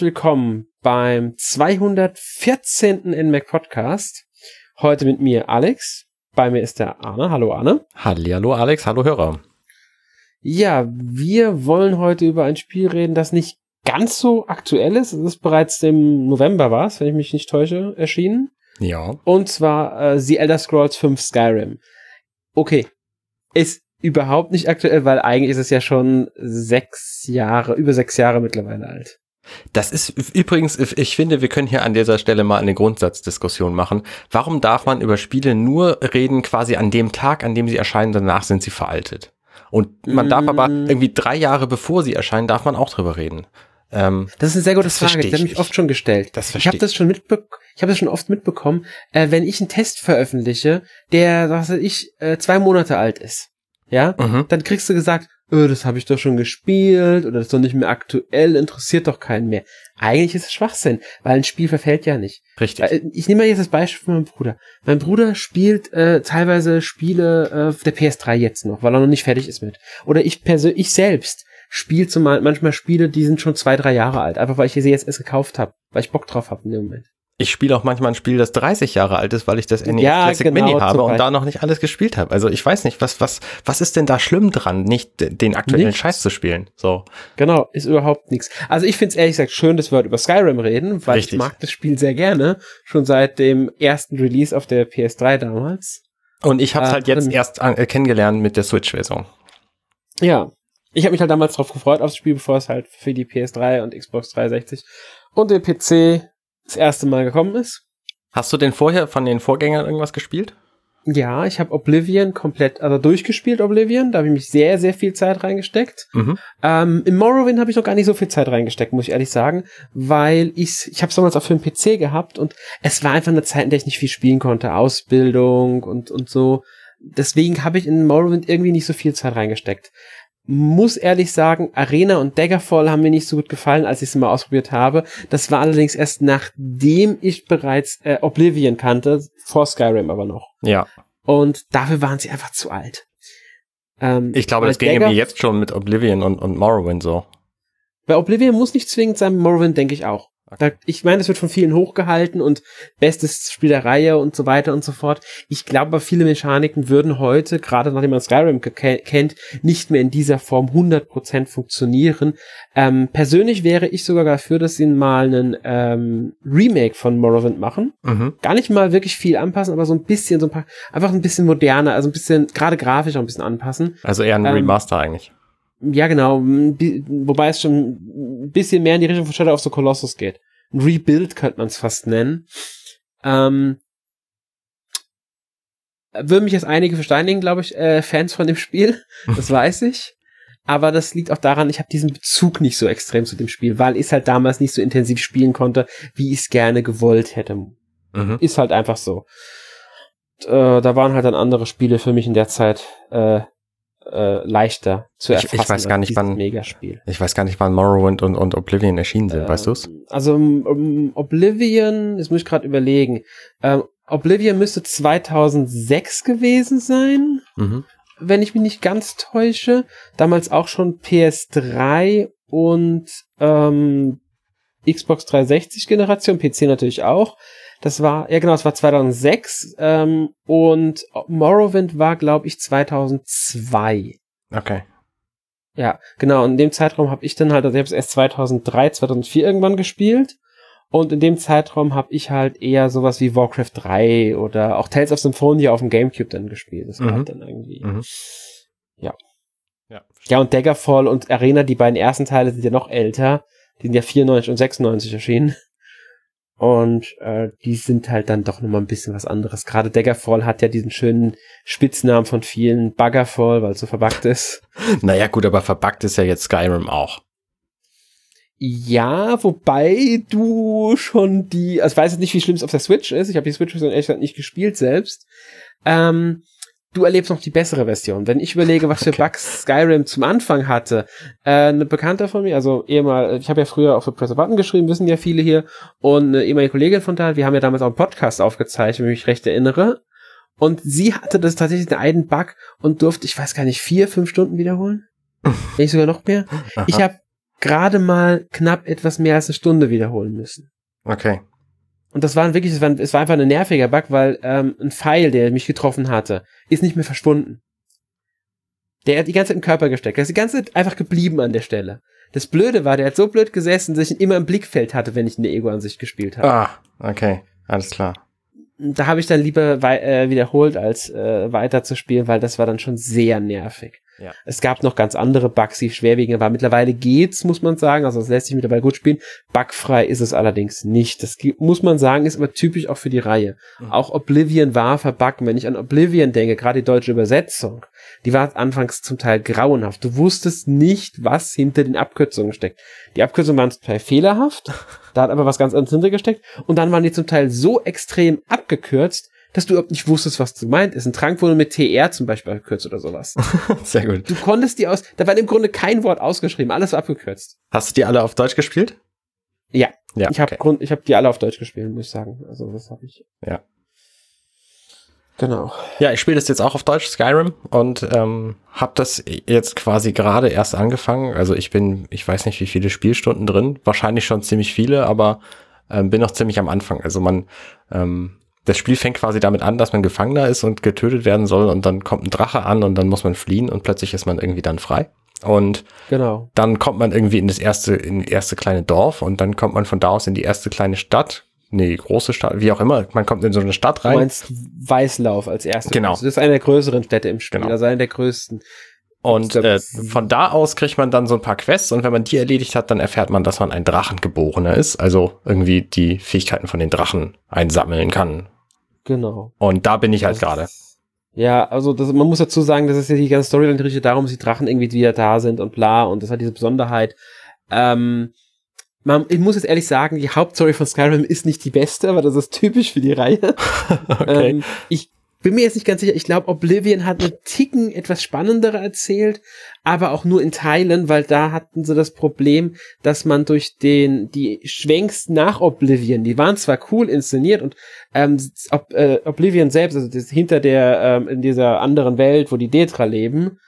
Herzlich willkommen beim 214. NMAC Podcast. Heute mit mir Alex. Bei mir ist der Arne. Hallo Arne. Hallo Alex, hallo Hörer. Ja, wir wollen heute über ein Spiel reden, das nicht ganz so aktuell ist. Es ist bereits im November war es, wenn ich mich nicht täusche, erschienen. Ja. Und zwar äh, The Elder Scrolls 5 Skyrim. Okay. Ist überhaupt nicht aktuell, weil eigentlich ist es ja schon sechs Jahre, über sechs Jahre mittlerweile alt. Das ist übrigens, ich finde, wir können hier an dieser Stelle mal eine Grundsatzdiskussion machen. Warum darf man über Spiele nur reden quasi an dem Tag, an dem sie erscheinen, danach sind sie veraltet? Und man mm. darf aber mm. irgendwie drei Jahre bevor sie erscheinen, darf man auch drüber reden. Ähm, das ist eine sehr gute Frage. Die habe ich oft schon gestellt. Das ich habe das schon mitbekommen. Ich habe das schon oft mitbekommen, äh, wenn ich einen Test veröffentliche, der, was weiß ich, äh, zwei Monate alt ist, ja, mhm. dann kriegst du gesagt, oh, das habe ich doch schon gespielt oder das ist doch nicht mehr aktuell, interessiert doch keinen mehr. Eigentlich ist es Schwachsinn, weil ein Spiel verfällt ja nicht. Richtig. Ich nehme mal jetzt das Beispiel von meinem Bruder. Mein Bruder spielt äh, teilweise Spiele äh, der PS3 jetzt noch, weil er noch nicht fertig ist mit. Oder ich persönlich, ich selbst spiele zumal manchmal Spiele, die sind schon zwei, drei Jahre alt, einfach weil ich sie jetzt erst gekauft habe, weil ich Bock drauf habe in dem Moment. Ich spiele auch manchmal ein Spiel, das 30 Jahre alt ist, weil ich das NES ja, Classic genau, Mini habe und da noch nicht alles gespielt habe. Also ich weiß nicht, was, was, was ist denn da schlimm dran, nicht den aktuellen nichts. Scheiß zu spielen? So. Genau, ist überhaupt nichts. Also ich finde es ehrlich gesagt schön, dass wir heute über Skyrim reden, weil Richtig. ich mag das Spiel sehr gerne. Schon seit dem ersten Release auf der PS3 damals. Und ich habe es äh, halt jetzt erst an, äh, kennengelernt mit der Switch-Version. Ja. Ich habe mich halt damals drauf gefreut aufs Spiel, bevor es halt für die PS3 und Xbox 360 und den PC das erste Mal gekommen ist. Hast du denn vorher von den Vorgängern irgendwas gespielt? Ja, ich habe Oblivion komplett, also durchgespielt Oblivion, da habe ich mich sehr, sehr viel Zeit reingesteckt. Mhm. Ähm, Im Morrowind habe ich noch gar nicht so viel Zeit reingesteckt, muss ich ehrlich sagen, weil ich ich habe es damals auch für den PC gehabt und es war einfach eine Zeit, in der ich nicht viel spielen konnte, Ausbildung und und so. Deswegen habe ich in Morrowind irgendwie nicht so viel Zeit reingesteckt muss ehrlich sagen, Arena und Daggerfall haben mir nicht so gut gefallen, als ich es mal ausprobiert habe. Das war allerdings erst nachdem ich bereits äh, Oblivion kannte, vor Skyrim aber noch. Ja. Und dafür waren sie einfach zu alt. Ähm, ich glaube, das ginge mir jetzt schon mit Oblivion und, und Morrowind so. Bei Oblivion muss nicht zwingend sein, Morrowind denke ich auch. Da, ich meine, es wird von vielen hochgehalten und bestes Spiel der Reihe und so weiter und so fort. Ich glaube, viele Mechaniken würden heute, gerade nachdem man Skyrim kennt, nicht mehr in dieser Form 100% funktionieren. Ähm, persönlich wäre ich sogar dafür, dass sie mal einen ähm, Remake von Morrowind machen. Mhm. Gar nicht mal wirklich viel anpassen, aber so ein bisschen, so ein paar, einfach ein bisschen moderner, also ein bisschen, gerade grafisch auch ein bisschen anpassen. Also eher ein ähm, Remaster eigentlich. Ja, genau. Wobei es schon ein bisschen mehr in die Richtung von Shadow of the Colossus geht. Ein Rebuild könnte man es fast nennen. Ähm, würden mich jetzt einige versteinigen, glaube ich, äh, Fans von dem Spiel. Das weiß ich. Aber das liegt auch daran, ich habe diesen Bezug nicht so extrem zu dem Spiel, weil ich es halt damals nicht so intensiv spielen konnte, wie ich es gerne gewollt hätte. Mhm. Ist halt einfach so. Und, äh, da waren halt dann andere Spiele für mich in der Zeit äh, äh, leichter zu erfassen. Ich, ich weiß gar nicht, wann Megaspiel. Ich weiß gar nicht, wann Morrowind und, und Oblivion erschienen sind. Ähm, weißt du's? Also um, um, Oblivion, das muss ich gerade überlegen. Ähm, Oblivion müsste 2006 gewesen sein, mhm. wenn ich mich nicht ganz täusche. Damals auch schon PS3 und ähm, Xbox 360 Generation, PC natürlich auch. Das war, ja genau, das war 2006 ähm, und Morrowind war, glaube ich, 2002. Okay. Ja, genau. Und in dem Zeitraum habe ich dann halt, also ich habe es erst 2003, 2004 irgendwann gespielt. Und in dem Zeitraum habe ich halt eher sowas wie Warcraft 3 oder auch Tales of Symphonia auf dem Gamecube dann gespielt. Das war mhm. halt dann irgendwie. Mhm. Ja. Ja, ja, und Daggerfall und Arena, die beiden ersten Teile sind ja noch älter. Die sind ja 94 und 96 erschienen. Und äh, die sind halt dann doch nochmal ein bisschen was anderes. Gerade Daggerfall hat ja diesen schönen Spitznamen von vielen, Buggerfall, weil es so verbuggt ist. Naja, gut, aber verbuggt ist ja jetzt Skyrim auch. Ja, wobei du schon die, also ich weiß jetzt nicht, wie schlimm es auf der Switch ist. Ich habe die Switch-Version ehrlich gesagt nicht gespielt selbst. Ähm, du erlebst noch die bessere Version. Wenn ich überlege, was für okay. Bugs Skyrim zum Anfang hatte, äh, eine Bekannte von mir, also ehemal, ich habe ja früher auch für Press a Button geschrieben, wissen ja viele hier, und eine ehemalige Kollegin von da, wir haben ja damals auch einen Podcast aufgezeichnet, wenn ich mich recht erinnere. Und sie hatte das tatsächlich einen Bug und durfte, ich weiß gar nicht, vier, fünf Stunden wiederholen. Wenn nicht sogar noch mehr. Aha. Ich habe gerade mal knapp etwas mehr als eine Stunde wiederholen müssen. Okay. Und das war wirklich, es war, es war einfach ein nerviger Bug, weil ähm, ein Pfeil, der mich getroffen hatte, ist nicht mehr verschwunden. Der hat die ganze Zeit im Körper gesteckt. Der ist die ganze Zeit einfach geblieben an der Stelle. Das Blöde war, der hat so blöd gesessen, dass ich ihn immer im Blickfeld hatte, wenn ich eine Ego-Ansicht gespielt habe. Ah, okay. Alles klar. Da habe ich dann lieber äh, wiederholt, als äh, weiter zu spielen, weil das war dann schon sehr nervig. Ja. Es gab noch ganz andere Bugs, die schwerwiegend waren. Mittlerweile geht's, muss man sagen. Also es lässt sich mittlerweile gut spielen. Bugfrei ist es allerdings nicht. Das muss man sagen, ist aber typisch auch für die Reihe. Mhm. Auch Oblivion war verbuggen. Wenn ich an Oblivion denke, gerade die deutsche Übersetzung, die war anfangs zum Teil grauenhaft. Du wusstest nicht, was hinter den Abkürzungen steckt. Die Abkürzungen waren zum Teil fehlerhaft. Da hat aber was ganz anderes hinter gesteckt. Und dann waren die zum Teil so extrem abgekürzt, dass du überhaupt nicht wusstest, was du meint ist. Ein Trank wurde mit TR zum Beispiel abgekürzt oder sowas. Sehr gut. Du konntest die aus, da war im Grunde kein Wort ausgeschrieben, alles war abgekürzt. Hast du die alle auf Deutsch gespielt? Ja. ja ich habe okay. Grund, ich habe die alle auf Deutsch gespielt, muss ich sagen. Also das habe ich. Ja. Genau. Ja, ich spiele das jetzt auch auf Deutsch, Skyrim, und ähm, habe das jetzt quasi gerade erst angefangen. Also ich bin, ich weiß nicht, wie viele Spielstunden drin, wahrscheinlich schon ziemlich viele, aber ähm, bin noch ziemlich am Anfang. Also man ähm, das Spiel fängt quasi damit an, dass man Gefangener ist und getötet werden soll und dann kommt ein Drache an und dann muss man fliehen und plötzlich ist man irgendwie dann frei. Und genau. dann kommt man irgendwie in das erste, in das erste kleine Dorf und dann kommt man von da aus in die erste kleine Stadt. Nee, große Stadt, wie auch immer. Man kommt in so eine Stadt rein. Du meinst Weißlauf als erstes. Genau. Das ist eine der größeren Städte im Spiel, genau. also eine der größten. Und äh, von da aus kriegt man dann so ein paar Quests und wenn man die erledigt hat, dann erfährt man, dass man ein Drachengeborener ist, also irgendwie die Fähigkeiten von den Drachen einsammeln kann. Genau. Und da bin ich halt gerade. Ja, also das, man muss dazu sagen, das ist ja die ganze Storyline richtet darum, dass die Drachen irgendwie wieder da sind und bla und das hat diese Besonderheit. Ähm, man, ich muss jetzt ehrlich sagen, die Hauptstory von Skyrim ist nicht die beste, aber das ist typisch für die Reihe. okay. Ähm, ich bin mir jetzt nicht ganz sicher. Ich glaube, Oblivion hat einen Ticken etwas spannendere erzählt, aber auch nur in Teilen, weil da hatten sie das Problem, dass man durch den die Schwenks nach Oblivion, die waren zwar cool inszeniert und ähm, Ob, äh, Oblivion selbst, also das, hinter der ähm, in dieser anderen Welt, wo die Detra leben,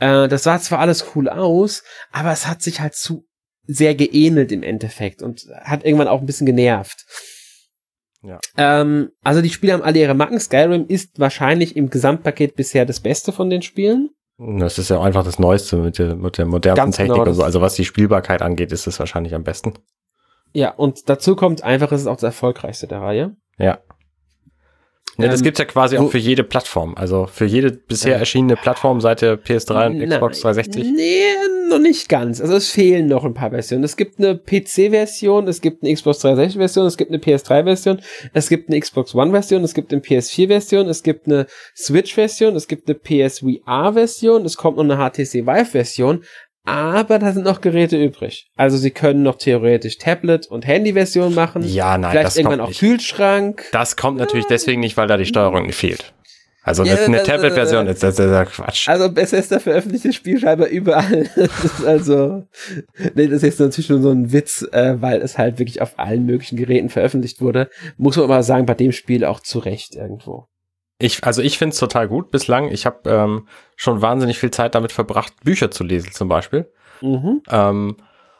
äh, das sah zwar alles cool aus, aber es hat sich halt zu sehr geähnelt im Endeffekt und hat irgendwann auch ein bisschen genervt. Ja. Ähm, also die Spiele haben alle ihre Macken. Skyrim ist wahrscheinlich im Gesamtpaket bisher das Beste von den Spielen. Das ist ja einfach das Neueste mit der, mit der modernen Ganz Technik genau, und so. Also was die Spielbarkeit angeht, ist es wahrscheinlich am besten. Ja, und dazu kommt einfach, es ist auch das erfolgreichste der Reihe. Ja. Ja, das ähm, gibt's ja quasi auch für jede Plattform. Also für jede bisher erschienene Plattform seit der PS3 und Xbox 360. Nee, noch nicht ganz. Also es fehlen noch ein paar Versionen. Es gibt eine PC-Version, es gibt eine Xbox 360-Version, es gibt eine PS3-Version, es gibt eine Xbox One-Version, es gibt eine PS4-Version, es gibt eine Switch-Version, es gibt eine PSVR-Version, es kommt noch eine HTC Vive-Version. Aber da sind noch Geräte übrig. Also sie können noch theoretisch Tablet- und Handy-Version machen. Ja, nein, Vielleicht das irgendwann auch nicht. Kühlschrank. Das kommt natürlich deswegen nicht, weil da die Steuerung fehlt. Also eine, ja, eine Tablet-Version ist das, das, ist Quatsch. Also Bethesda veröffentlicht das Spiel scheinbar überall. also, nee, das ist jetzt natürlich nur so ein Witz, äh, weil es halt wirklich auf allen möglichen Geräten veröffentlicht wurde. Muss man aber sagen, bei dem Spiel auch zu Recht irgendwo. Ich, also ich finde es total gut bislang. Ich habe ähm, schon wahnsinnig viel Zeit damit verbracht, Bücher zu lesen zum Beispiel. Mhm. Ähm,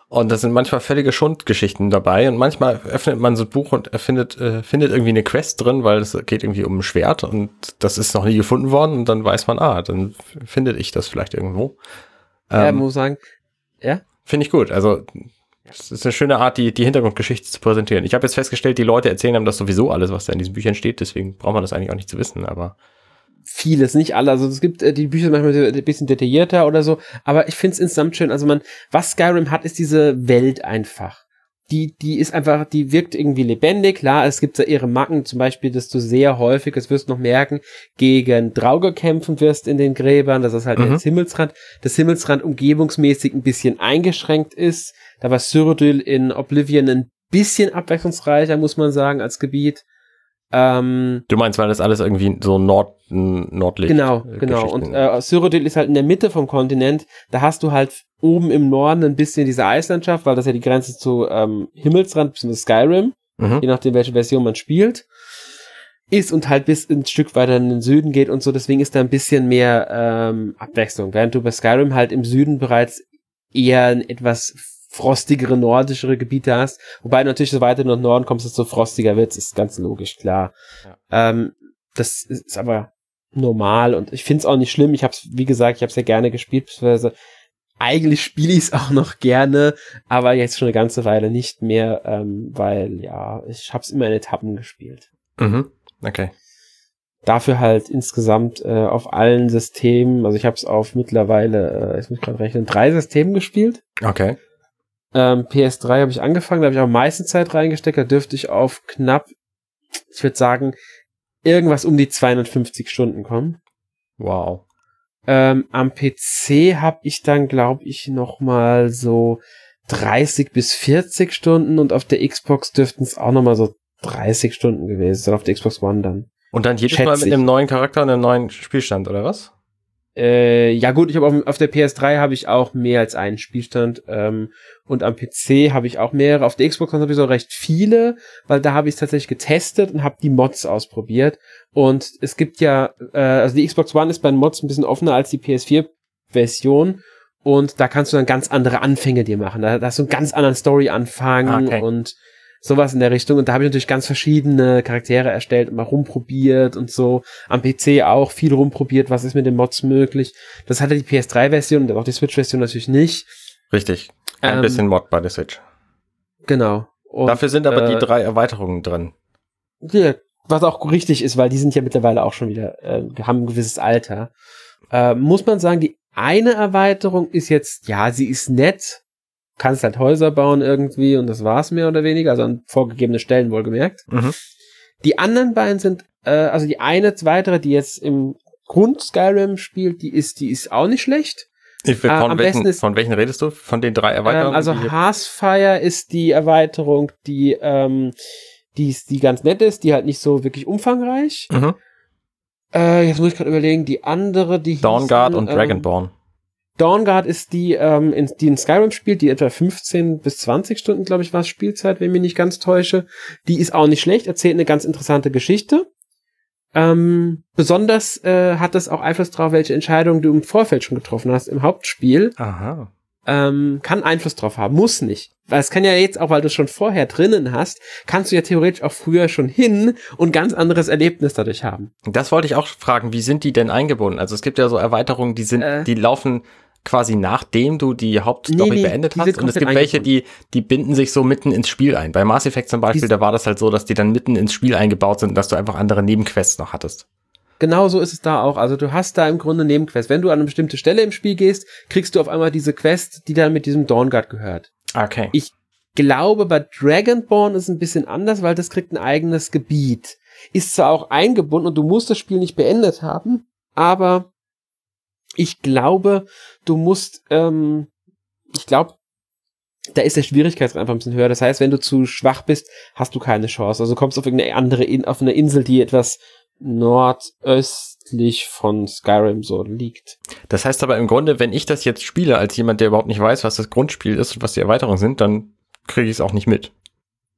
und da sind manchmal völlige Schundgeschichten dabei und manchmal öffnet man so ein Buch und erfindet, äh, findet irgendwie eine Quest drin, weil es geht irgendwie um ein Schwert und das ist noch nie gefunden worden und dann weiß man, ah, dann findet ich das vielleicht irgendwo. Ähm, ja, muss sagen, ja. Finde ich gut. Also es ist eine schöne Art, die, die Hintergrundgeschichte zu präsentieren. Ich habe jetzt festgestellt, die Leute erzählen einem das sowieso alles, was da in diesen Büchern steht, deswegen braucht man das eigentlich auch nicht zu wissen, aber. Vieles, nicht alle. Also es gibt äh, die Bücher manchmal ein bisschen detaillierter oder so, aber ich finde es insgesamt schön. Also man, was Skyrim hat, ist diese Welt einfach. Die, die ist einfach, die wirkt irgendwie lebendig. Klar, es gibt da ihre Macken, zum Beispiel, dass du sehr häufig, das wirst du noch merken, gegen Drauge kämpfen wirst in den Gräbern. Das ist halt mhm. das Himmelsrand, das Himmelsrand umgebungsmäßig ein bisschen eingeschränkt ist da war Cyrodiil in Oblivion ein bisschen abwechslungsreicher, muss man sagen, als Gebiet. Ähm, du meinst, weil das alles irgendwie so Nord, Nordlicht. Genau, genau. Und äh, Cyrodiil ist halt in der Mitte vom Kontinent. Da hast du halt oben im Norden ein bisschen diese Eislandschaft, weil das ja die Grenze zu ähm, Himmelsrand bzw. Skyrim, mhm. je nachdem welche Version man spielt, ist und halt bis ein Stück weiter in den Süden geht und so. Deswegen ist da ein bisschen mehr ähm, Abwechslung. Während du bei Skyrim halt im Süden bereits eher ein etwas frostigere, nordischere Gebiete hast. Wobei natürlich, so weiter nach Norden kommst, desto frostiger wird, ist ganz logisch, klar. Ja. Ähm, das ist aber normal und ich finde es auch nicht schlimm. Ich habe es, wie gesagt, ich habe es ja gerne gespielt, beziehungsweise eigentlich spiele ich es auch noch gerne, aber jetzt schon eine ganze Weile nicht mehr, ähm, weil ja, ich habe es immer in Etappen gespielt. Mhm. Okay. Dafür halt insgesamt äh, auf allen Systemen, also ich habe es auf mittlerweile, äh, ich muss gerade rechnen, drei Systemen gespielt. Okay. Ähm, PS3 habe ich angefangen, da habe ich auch am meisten Zeit reingesteckt, da dürfte ich auf knapp, ich würde sagen, irgendwas um die 250 Stunden kommen. Wow. Ähm, am PC habe ich dann, glaube ich, noch mal so 30 bis 40 Stunden und auf der Xbox dürften es auch noch mal so 30 Stunden gewesen sein, auf der Xbox One dann. Und dann jedes Schätz Mal mit ich. einem neuen Charakter und einem neuen Spielstand, oder was? Äh, ja gut, ich habe auf, auf, der PS3 habe ich auch mehr als einen Spielstand ähm, und am PC habe ich auch mehrere. Auf der Xbox habe ich so recht viele, weil da habe ich es tatsächlich getestet und habe die Mods ausprobiert. Und es gibt ja, äh, also die Xbox One ist bei den Mods ein bisschen offener als die PS4-Version. Und da kannst du dann ganz andere Anfänge dir machen. Da, da hast du einen ganz anderen Story-Anfang ah, okay. und sowas in der Richtung. Und da habe ich natürlich ganz verschiedene Charaktere erstellt und mal rumprobiert und so. Am PC auch viel rumprobiert, was ist mit den Mods möglich. Das hatte die PS3-Version und auch die Switch-Version natürlich nicht. Richtig. Ein ähm, bisschen Mod bei der Switch. Genau. Und, Dafür sind aber äh, die drei Erweiterungen drin. Ja, was auch richtig ist, weil die sind ja mittlerweile auch schon wieder, äh, haben ein gewisses Alter. Äh, muss man sagen, die eine Erweiterung ist jetzt, ja, sie ist nett, kannst halt Häuser bauen irgendwie und das war's mehr oder weniger, also an vorgegebene Stellen wohlgemerkt. Mhm. Die anderen beiden sind, äh, also die eine weitere, die jetzt im Grund Skyrim spielt, die ist, die ist auch nicht schlecht. Ich, von, äh, welchen, ist, von welchen redest du? Von den drei Erweiterungen? Ähm, also Hearthfire ist die Erweiterung, die, ähm, die, die ganz nett ist, die halt nicht so wirklich umfangreich. Mhm. Äh, jetzt muss ich gerade überlegen, die andere, die Dawnguard und ähm, Dragonborn. Dawnguard ist die, ähm, in, die in Skyrim spielt, die etwa 15 bis 20 Stunden, glaube ich, war Spielzeit, wenn ich mich nicht ganz täusche. Die ist auch nicht schlecht, erzählt eine ganz interessante Geschichte. Ähm, besonders äh, hat es auch Einfluss darauf, welche Entscheidungen du im Vorfeld schon getroffen hast im Hauptspiel. Aha. Ähm, kann Einfluss drauf haben, muss nicht. Weil es kann ja jetzt auch, weil du es schon vorher drinnen hast, kannst du ja theoretisch auch früher schon hin und ganz anderes Erlebnis dadurch haben. Das wollte ich auch fragen, wie sind die denn eingebunden? Also es gibt ja so Erweiterungen, die sind, äh, die laufen quasi nachdem du die Hauptstory nee, nee, beendet hast. Und es gibt welche, die, die binden sich so mitten ins Spiel ein. Bei Mass Effect zum Beispiel, da war das halt so, dass die dann mitten ins Spiel eingebaut sind, dass du einfach andere Nebenquests noch hattest. Genau so ist es da auch. Also du hast da im Grunde Nebenquests. Wenn du an eine bestimmte Stelle im Spiel gehst, kriegst du auf einmal diese Quest, die dann mit diesem Dawnguard gehört. Okay. Ich glaube, bei Dragonborn ist es ein bisschen anders, weil das kriegt ein eigenes Gebiet. Ist zwar auch eingebunden und du musst das Spiel nicht beendet haben, aber ich glaube, du musst, ähm, ich glaube, da ist der Schwierigkeitsgrad einfach ein bisschen höher. Das heißt, wenn du zu schwach bist, hast du keine Chance. Also kommst du auf irgendeine andere, In auf eine Insel, die etwas nordöstlich von Skyrim so liegt. Das heißt aber im Grunde, wenn ich das jetzt spiele, als jemand, der überhaupt nicht weiß, was das Grundspiel ist und was die Erweiterungen sind, dann kriege ich es auch nicht mit.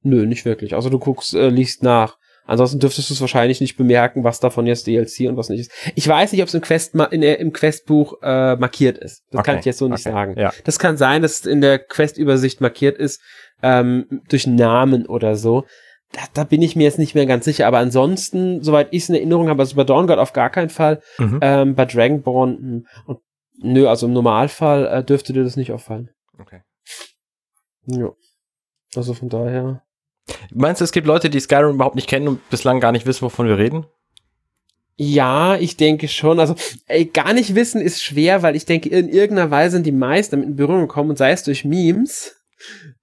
Nö, nicht wirklich. Also du guckst, äh, liest nach. Ansonsten dürftest du es wahrscheinlich nicht bemerken, was davon jetzt DLC und was nicht ist. Ich weiß nicht, ob es im Quest in der, im Questbuch äh, markiert ist. Das okay. kann ich jetzt so nicht okay. sagen. Ja. Das kann sein, dass es in der Questübersicht markiert ist ähm, durch Namen oder so. Da, da bin ich mir jetzt nicht mehr ganz sicher. Aber ansonsten, soweit ich es in Erinnerung habe, also bei Dawn auf gar keinen Fall, mhm. ähm, bei Dragonborn und nö, also im Normalfall äh, dürfte dir das nicht auffallen. Okay. Ja. Also von daher. Meinst du, es gibt Leute, die Skyrim überhaupt nicht kennen und bislang gar nicht wissen, wovon wir reden? Ja, ich denke schon. Also ey, gar nicht wissen ist schwer, weil ich denke, in irgendeiner Weise sind die meisten damit in Berührung gekommen und sei es durch Memes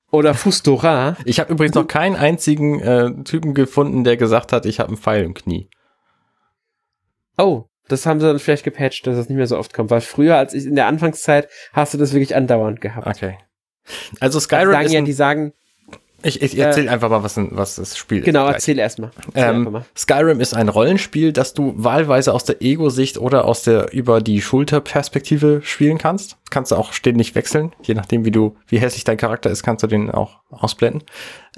oder Fustora. Ich habe übrigens noch keinen einzigen äh, Typen gefunden, der gesagt hat, ich habe einen Pfeil im Knie. Oh, das haben sie dann vielleicht gepatcht, dass das nicht mehr so oft kommt, weil früher, als ich in der Anfangszeit, hast du das wirklich andauernd gehabt. Okay. Also Skyrim also sagen ja, die sagen, ich, ich erzähl äh, einfach mal, was, was das Spiel ist. Genau, erzähl erstmal. Ähm, Skyrim ist ein Rollenspiel, das du wahlweise aus der Ego-Sicht oder aus der über die Schulterperspektive spielen kannst. Kannst du auch ständig wechseln, je nachdem, wie du, wie hässlich dein Charakter ist, kannst du den auch ausblenden.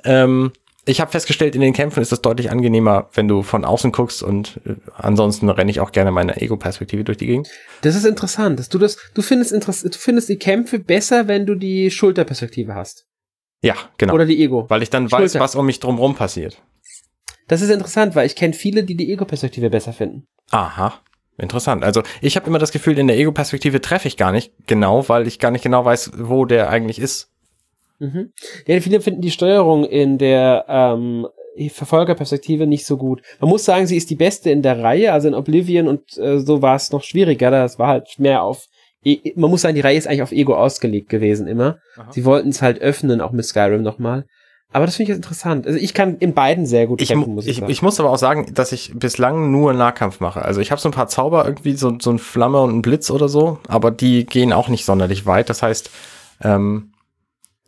Ähm, ich habe festgestellt, in den Kämpfen ist es deutlich angenehmer, wenn du von außen guckst und äh, ansonsten renne ich auch gerne meine Ego-Perspektive durch die Gegend. Das ist interessant, dass du das, du findest interessant, du findest die Kämpfe besser, wenn du die Schulterperspektive hast. Ja, genau. Oder die Ego. Weil ich dann Schulter. weiß, was um mich drumherum passiert. Das ist interessant, weil ich kenne viele, die die Ego-Perspektive besser finden. Aha. Interessant. Also ich habe immer das Gefühl, in der Ego-Perspektive treffe ich gar nicht genau, weil ich gar nicht genau weiß, wo der eigentlich ist. Mhm. Ja, viele finden die Steuerung in der ähm, Verfolgerperspektive nicht so gut. Man muss sagen, sie ist die beste in der Reihe, also in Oblivion und äh, so war es noch schwieriger. Das war halt mehr auf man muss sagen, die Reihe ist eigentlich auf Ego ausgelegt gewesen immer. Aha. Sie wollten es halt öffnen, auch mit Skyrim nochmal. Aber das finde ich jetzt interessant. Also ich kann in beiden sehr gut ich, kämpfen, muss ich, ich sagen. Ich muss aber auch sagen, dass ich bislang nur Nahkampf mache. Also ich habe so ein paar Zauber, irgendwie so, so ein Flamme und ein Blitz oder so, aber die gehen auch nicht sonderlich weit. Das heißt, ähm,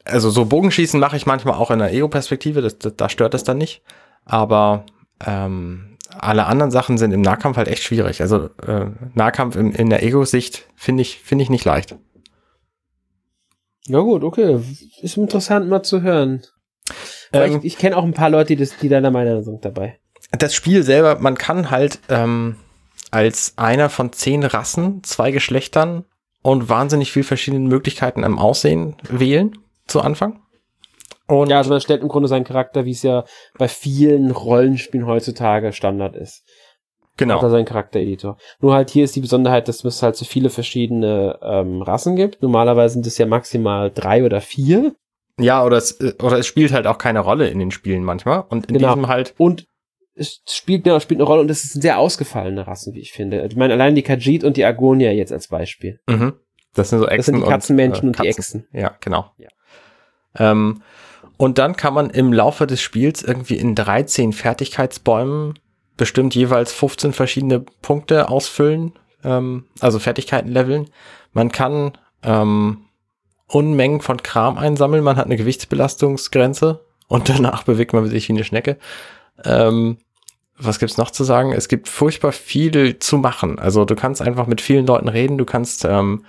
also so Bogenschießen mache ich manchmal auch in der Ego-Perspektive, das, das, da stört es dann nicht. Aber ähm, alle anderen Sachen sind im Nahkampf halt echt schwierig. Also äh, Nahkampf in, in der Ego-Sicht finde ich, finde ich nicht leicht. Ja gut, okay. Ist interessant mal zu hören. Ähm, ich, ich kenne auch ein paar Leute, die, das, die deiner Meinung sind dabei. Das Spiel selber, man kann halt ähm, als einer von zehn Rassen, zwei Geschlechtern und wahnsinnig viel verschiedene Möglichkeiten am Aussehen wählen zu Anfang. Und ja, also man stellt im Grunde seinen Charakter, wie es ja bei vielen Rollenspielen heutzutage Standard ist. Genau. Hat er seinen Charaktereditor. Nur halt hier ist die Besonderheit, dass es halt so viele verschiedene ähm, Rassen gibt. Normalerweise sind es ja maximal drei oder vier. Ja, oder es, oder es spielt halt auch keine Rolle in den Spielen manchmal. Und in genau. diesem halt. Und es spielt, genau, spielt eine Rolle und es sind sehr ausgefallene Rassen, wie ich finde. Ich meine, allein die Khajiit und die Agonia jetzt als Beispiel. Mhm. Das sind so Echsen Das sind die Katzenmenschen und, äh, und die Echsen. Ja, genau. Ja. Ähm, und dann kann man im Laufe des Spiels irgendwie in 13 Fertigkeitsbäumen bestimmt jeweils 15 verschiedene Punkte ausfüllen, ähm, also Fertigkeiten leveln. Man kann ähm, Unmengen von Kram einsammeln, man hat eine Gewichtsbelastungsgrenze und danach bewegt man sich wie eine Schnecke. Ähm, was gibt's noch zu sagen? Es gibt furchtbar viel zu machen. Also du kannst einfach mit vielen Leuten reden, du kannst ähm,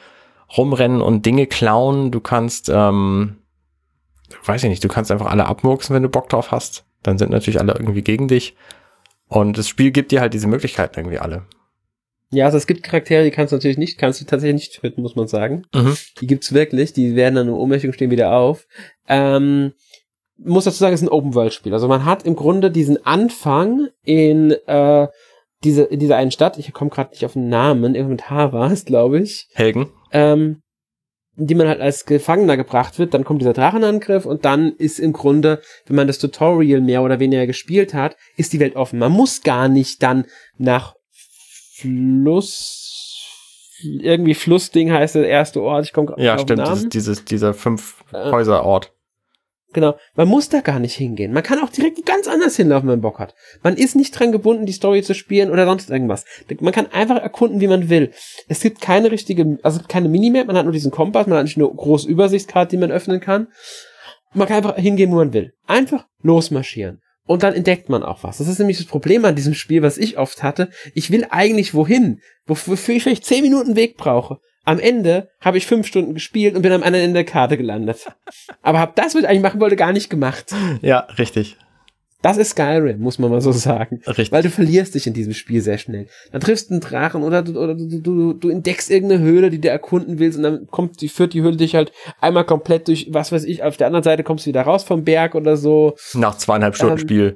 rumrennen und Dinge klauen, du kannst ähm, weiß ich nicht, du kannst einfach alle abmurksen, wenn du Bock drauf hast. Dann sind natürlich alle irgendwie gegen dich. Und das Spiel gibt dir halt diese Möglichkeiten irgendwie alle. Ja, also es gibt Charaktere, die kannst du natürlich nicht, kannst du tatsächlich nicht töten, muss man sagen. Mhm. Die gibt's wirklich, die werden dann nur ohnmächtig und stehen wieder auf. Ähm, muss dazu sagen, es ist ein Open-World-Spiel. Also man hat im Grunde diesen Anfang in äh, diese, in dieser einen Stadt, ich komme gerade nicht auf den Namen, irgendwann mit H war es, glaube ich. Helgen. Ähm, die man halt als Gefangener gebracht wird, dann kommt dieser Drachenangriff und dann ist im Grunde, wenn man das Tutorial mehr oder weniger gespielt hat, ist die Welt offen. Man muss gar nicht dann nach Fluss, irgendwie Flussding heißt der erste Ort, ich komme gerade Ja, stimmt, dieses, dieses, dieser fünf äh, Häuser Ort. Genau. Man muss da gar nicht hingehen. Man kann auch direkt ganz anders hinlaufen, wenn man Bock hat. Man ist nicht dran gebunden, die Story zu spielen oder sonst irgendwas. Man kann einfach erkunden, wie man will. Es gibt keine richtige, also keine Minimap, man hat nur diesen Kompass, man hat nicht eine große Übersichtskarte, die man öffnen kann. Man kann einfach hingehen, wo man will. Einfach losmarschieren. Und dann entdeckt man auch was. Das ist nämlich das Problem an diesem Spiel, was ich oft hatte. Ich will eigentlich wohin, wofür ich vielleicht zehn Minuten Weg brauche am Ende habe ich fünf Stunden gespielt und bin am anderen Ende der Karte gelandet. Aber habe das, was ich eigentlich machen wollte, gar nicht gemacht. Ja, richtig. Das ist Skyrim, muss man mal so sagen. Richtig. Weil du verlierst dich in diesem Spiel sehr schnell. Dann triffst du einen Drachen oder, du, oder du, du, du entdeckst irgendeine Höhle, die du erkunden willst und dann kommt die, führt die Höhle dich halt einmal komplett durch, was weiß ich, auf der anderen Seite kommst du wieder raus vom Berg oder so. Nach zweieinhalb Stunden ähm, Spiel.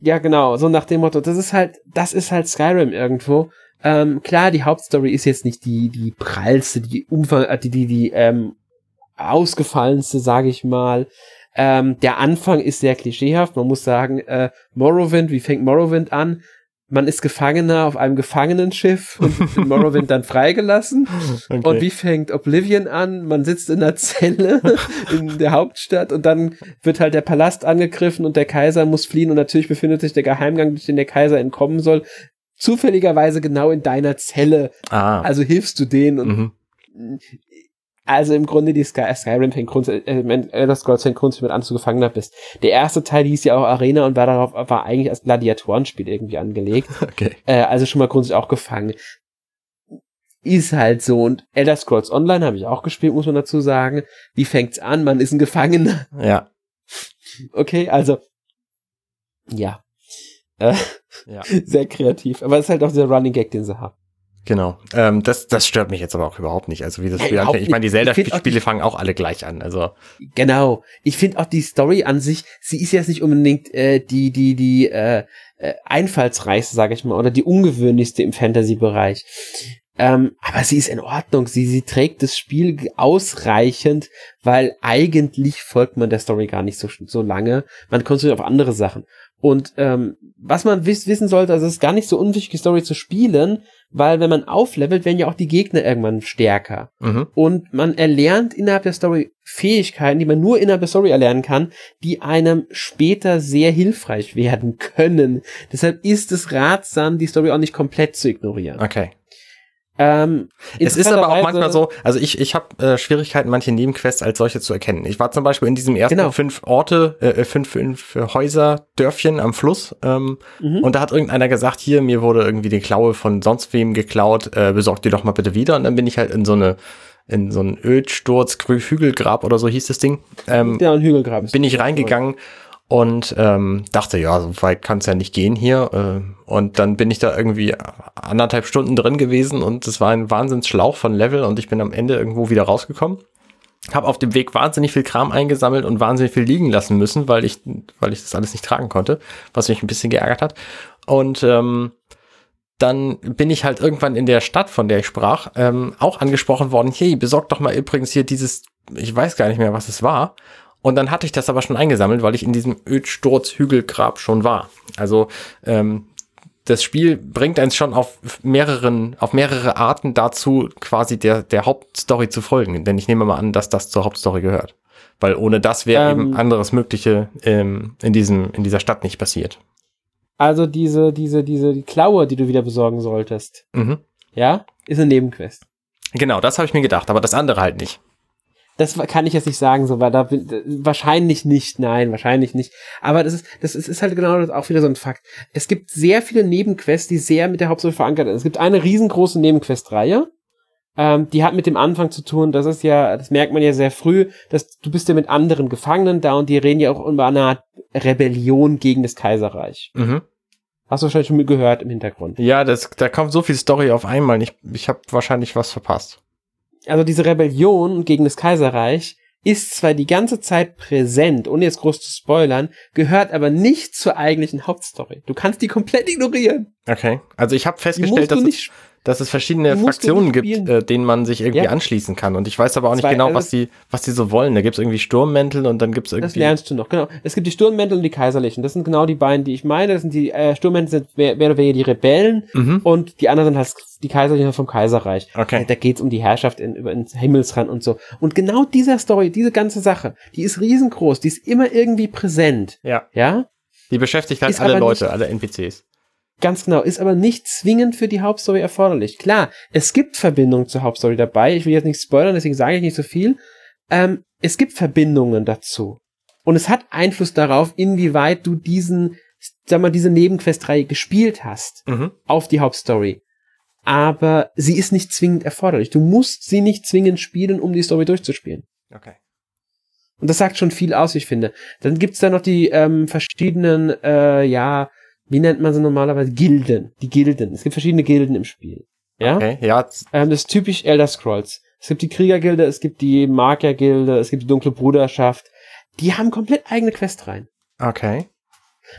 Ja, genau, so nach dem Motto, das ist halt, das ist halt Skyrim irgendwo. Ähm, klar, die Hauptstory ist jetzt nicht die, die prallste, die Umfang, äh, die, die, die, ähm, ausgefallenste, sage ich mal. Ähm, der Anfang ist sehr klischeehaft. Man muss sagen, äh, Morrowind, wie fängt Morrowind an? Man ist Gefangener auf einem Gefangenenschiff und wird in Morrowind dann freigelassen. Okay. Und wie fängt Oblivion an? Man sitzt in einer Zelle in der Hauptstadt und dann wird halt der Palast angegriffen und der Kaiser muss fliehen und natürlich befindet sich der Geheimgang, durch den der Kaiser entkommen soll, zufälligerweise genau in deiner Zelle. Ah. Also hilfst du denen und mhm. also im Grunde die Sky, Skyrim fängt grundsätzlich, äh, Elder Scrolls fängt grundsätzlich mit an, zu Gefangener bist. Der erste Teil hieß ja auch Arena und war darauf, war eigentlich als Gladiatorenspiel irgendwie angelegt. Okay. Äh, also schon mal grundsätzlich auch gefangen. Ist halt so. Und Elder Scrolls Online habe ich auch gespielt, muss man dazu sagen. Wie fängt's an? Man ist ein Gefangener. Ja. Okay, also Ja. Äh, ja. Sehr kreativ. Aber es ist halt auch der Running Gag, den sie haben. Genau. Ähm, das, das stört mich jetzt aber auch überhaupt nicht. Also wie das Spiel ja, anfängt. Ich meine, die Zelda-Spiele fangen auch alle gleich an. Also genau. Ich finde auch die Story an sich, sie ist jetzt nicht unbedingt äh, die die die äh, äh, einfallsreichste, sage ich mal, oder die ungewöhnlichste im Fantasy-Bereich. Ähm, aber sie ist in Ordnung. Sie, sie trägt das Spiel ausreichend, weil eigentlich folgt man der Story gar nicht so, so lange. Man konzentriert auf andere Sachen. Und ähm, was man wiss, wissen sollte, also es ist gar nicht so unwichtig, die Story zu spielen, weil wenn man auflevelt, werden ja auch die Gegner irgendwann stärker. Mhm. Und man erlernt innerhalb der Story Fähigkeiten, die man nur innerhalb der Story erlernen kann, die einem später sehr hilfreich werden können. Deshalb ist es ratsam, die Story auch nicht komplett zu ignorieren. Okay. Ähm, es ist aber auch manchmal so, also ich, ich habe äh, Schwierigkeiten, manche Nebenquests als solche zu erkennen. Ich war zum Beispiel in diesem ersten genau. fünf Orte, äh, fünf, fünf Häuser, Dörfchen am Fluss ähm, mhm. und da hat irgendeiner gesagt, hier, mir wurde irgendwie die Klaue von sonst wem geklaut, äh, besorgt die doch mal bitte wieder. Und dann bin ich halt in so eine in so ein Ölsturz, Hügelgrab oder so hieß das Ding. Ähm, ja, ein Hügelgrab. Bin ich reingegangen und ähm, dachte, ja, so weit kann es ja nicht gehen hier. Äh, und dann bin ich da irgendwie anderthalb Stunden drin gewesen und es war ein Wahnsinnsschlauch von Level und ich bin am Ende irgendwo wieder rausgekommen. Hab auf dem Weg wahnsinnig viel Kram eingesammelt und wahnsinnig viel liegen lassen müssen, weil ich, weil ich das alles nicht tragen konnte, was mich ein bisschen geärgert hat. Und ähm, dann bin ich halt irgendwann in der Stadt, von der ich sprach, ähm, auch angesprochen worden, hey, besorg doch mal übrigens hier dieses, ich weiß gar nicht mehr, was es war. Und dann hatte ich das aber schon eingesammelt, weil ich in diesem Ödsturz-Hügelgrab schon war. Also ähm, das Spiel bringt uns schon auf mehreren, auf mehrere Arten dazu, quasi der, der Hauptstory zu folgen. Denn ich nehme mal an, dass das zur Hauptstory gehört. Weil ohne das wäre ähm, eben anderes Mögliche ähm, in diesem, in dieser Stadt nicht passiert. Also diese, diese, diese die Klaue, die du wieder besorgen solltest. Mhm. Ja, ist eine Nebenquest. Genau, das habe ich mir gedacht, aber das andere halt nicht. Das kann ich jetzt nicht sagen, so, weil da wahrscheinlich nicht, nein, wahrscheinlich nicht. Aber das ist, das ist, ist halt genau auch wieder so ein Fakt. Es gibt sehr viele Nebenquests, die sehr mit der Hauptstory verankert sind. Es gibt eine riesengroße Nebenquest-Reihe. Ähm, die hat mit dem Anfang zu tun. Das ist ja, das merkt man ja sehr früh, dass du bist ja mit anderen Gefangenen da und die reden ja auch über eine Art Rebellion gegen das Kaiserreich. Mhm. Hast du wahrscheinlich schon gehört im Hintergrund. Ja, das, da kommt so viel Story auf einmal. Ich, ich habe wahrscheinlich was verpasst also diese Rebellion gegen das Kaiserreich ist zwar die ganze Zeit präsent, ohne jetzt groß zu spoilern, gehört aber nicht zur eigentlichen Hauptstory. Du kannst die komplett ignorieren. Okay, also ich habe festgestellt, dass es, dass es verschiedene Fraktionen gibt, äh, denen man sich irgendwie ja. anschließen kann. Und ich weiß aber auch nicht Zwei, genau, was die, was die so wollen. Da gibt's irgendwie Sturmmäntel und dann gibt's irgendwie. Das lernst du noch, genau. Es gibt die Sturmmäntel und die Kaiserlichen. Das sind genau die beiden, die ich meine. Das sind die äh, Sturmmäntel sind mehr, mehr oder weniger die Rebellen mhm. und die anderen sind halt die Kaiserlichen vom Kaiserreich. Okay. Da geht's um die Herrschaft in, über ins Himmelsrand und so. Und genau dieser Story, diese ganze Sache, die ist riesengroß, die ist immer irgendwie präsent. Ja. Ja. Die beschäftigt halt alle Leute, alle NPCs. Ganz genau, ist aber nicht zwingend für die Hauptstory erforderlich. Klar, es gibt Verbindungen zur Hauptstory dabei. Ich will jetzt nicht spoilern, deswegen sage ich nicht so viel. Ähm, es gibt Verbindungen dazu. Und es hat Einfluss darauf, inwieweit du diesen, sag mal, diese Nebenquestreihe gespielt hast mhm. auf die Hauptstory. Aber sie ist nicht zwingend erforderlich. Du musst sie nicht zwingend spielen, um die Story durchzuspielen. Okay. Und das sagt schon viel aus, ich finde. Dann gibt's da noch die ähm, verschiedenen, äh, ja, wie nennt man sie normalerweise? Gilden. Die Gilden. Es gibt verschiedene Gilden im Spiel. Ja? Okay, ja. Ähm, das ist typisch Elder Scrolls. Es gibt die Kriegergilde, es gibt die Magiergilde, es gibt die Dunkle Bruderschaft. Die haben komplett eigene Quest rein. Okay.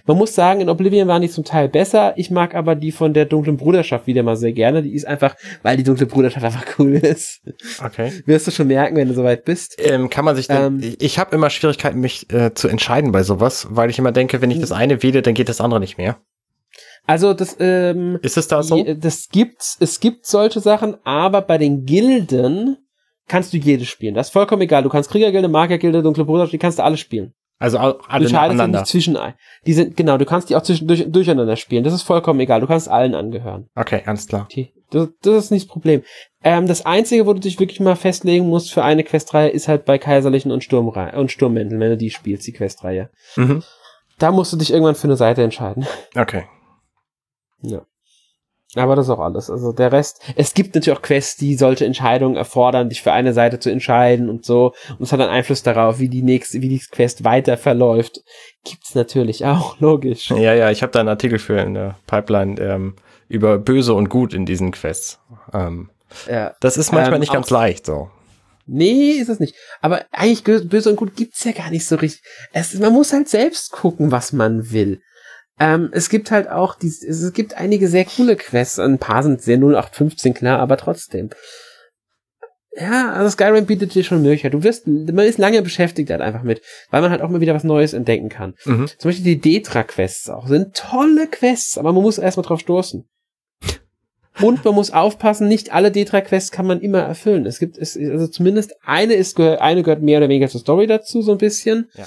Man muss sagen, in Oblivion waren die zum Teil besser. Ich mag aber die von der Dunklen Bruderschaft wieder mal sehr gerne. Die ist einfach, weil die Dunkle Bruderschaft einfach cool ist. Okay. Wirst du schon merken, wenn du soweit bist. Ähm, kann man sich denn, ähm, ich habe immer Schwierigkeiten, mich äh, zu entscheiden bei sowas, weil ich immer denke, wenn ich das eine wähle, dann geht das andere nicht mehr. Also das ähm, ist es da so? Das gibt's, es gibt solche Sachen, aber bei den Gilden kannst du jede spielen. Das ist vollkommen egal. Du kannst Kriegergilde, Magiergilde, Dunkle Bruderschaft, die kannst du alle spielen. Also alle du aneinander. zwischen, die sind, genau, du kannst die auch zwischen, durch, durcheinander spielen. Das ist vollkommen egal. Du kannst allen angehören. Okay, ganz klar. Die, das, das ist nicht das Problem. Ähm, das Einzige, wo du dich wirklich mal festlegen musst für eine Questreihe, ist halt bei Kaiserlichen und, Sturmre und Sturmmänteln, wenn du die spielst, die Questreihe. Mhm. Da musst du dich irgendwann für eine Seite entscheiden. Okay. Ja. Aber das ist auch alles. Also der Rest, es gibt natürlich auch Quests, die solche Entscheidungen erfordern, dich für eine Seite zu entscheiden und so. Und es hat dann Einfluss darauf, wie die nächste, wie die Quest weiter verläuft. Gibt's natürlich auch, logisch. Ja, ja, ich habe da einen Artikel für in der Pipeline ähm, über Böse und Gut in diesen Quests. Ähm, ja. Das ist manchmal ähm, nicht ganz leicht so. Nee, ist es nicht. Aber eigentlich böse und gut gibt's ja gar nicht so richtig. Es, man muss halt selbst gucken, was man will. Ähm, es gibt halt auch, die, es gibt einige sehr coole Quests. Ein paar sind sehr 0815 klar, aber trotzdem. Ja, also Skyrim bietet dir schon Möglichkeiten. Du wirst, man ist lange beschäftigt halt einfach mit, weil man halt auch mal wieder was Neues entdecken kann. Mhm. Zum Beispiel die Detra-Quests auch sind tolle Quests, aber man muss erstmal drauf stoßen. Und man muss aufpassen, nicht alle Detra-Quests kann man immer erfüllen. Es gibt, es, also zumindest eine ist, eine gehört mehr oder weniger zur Story dazu, so ein bisschen. Ja.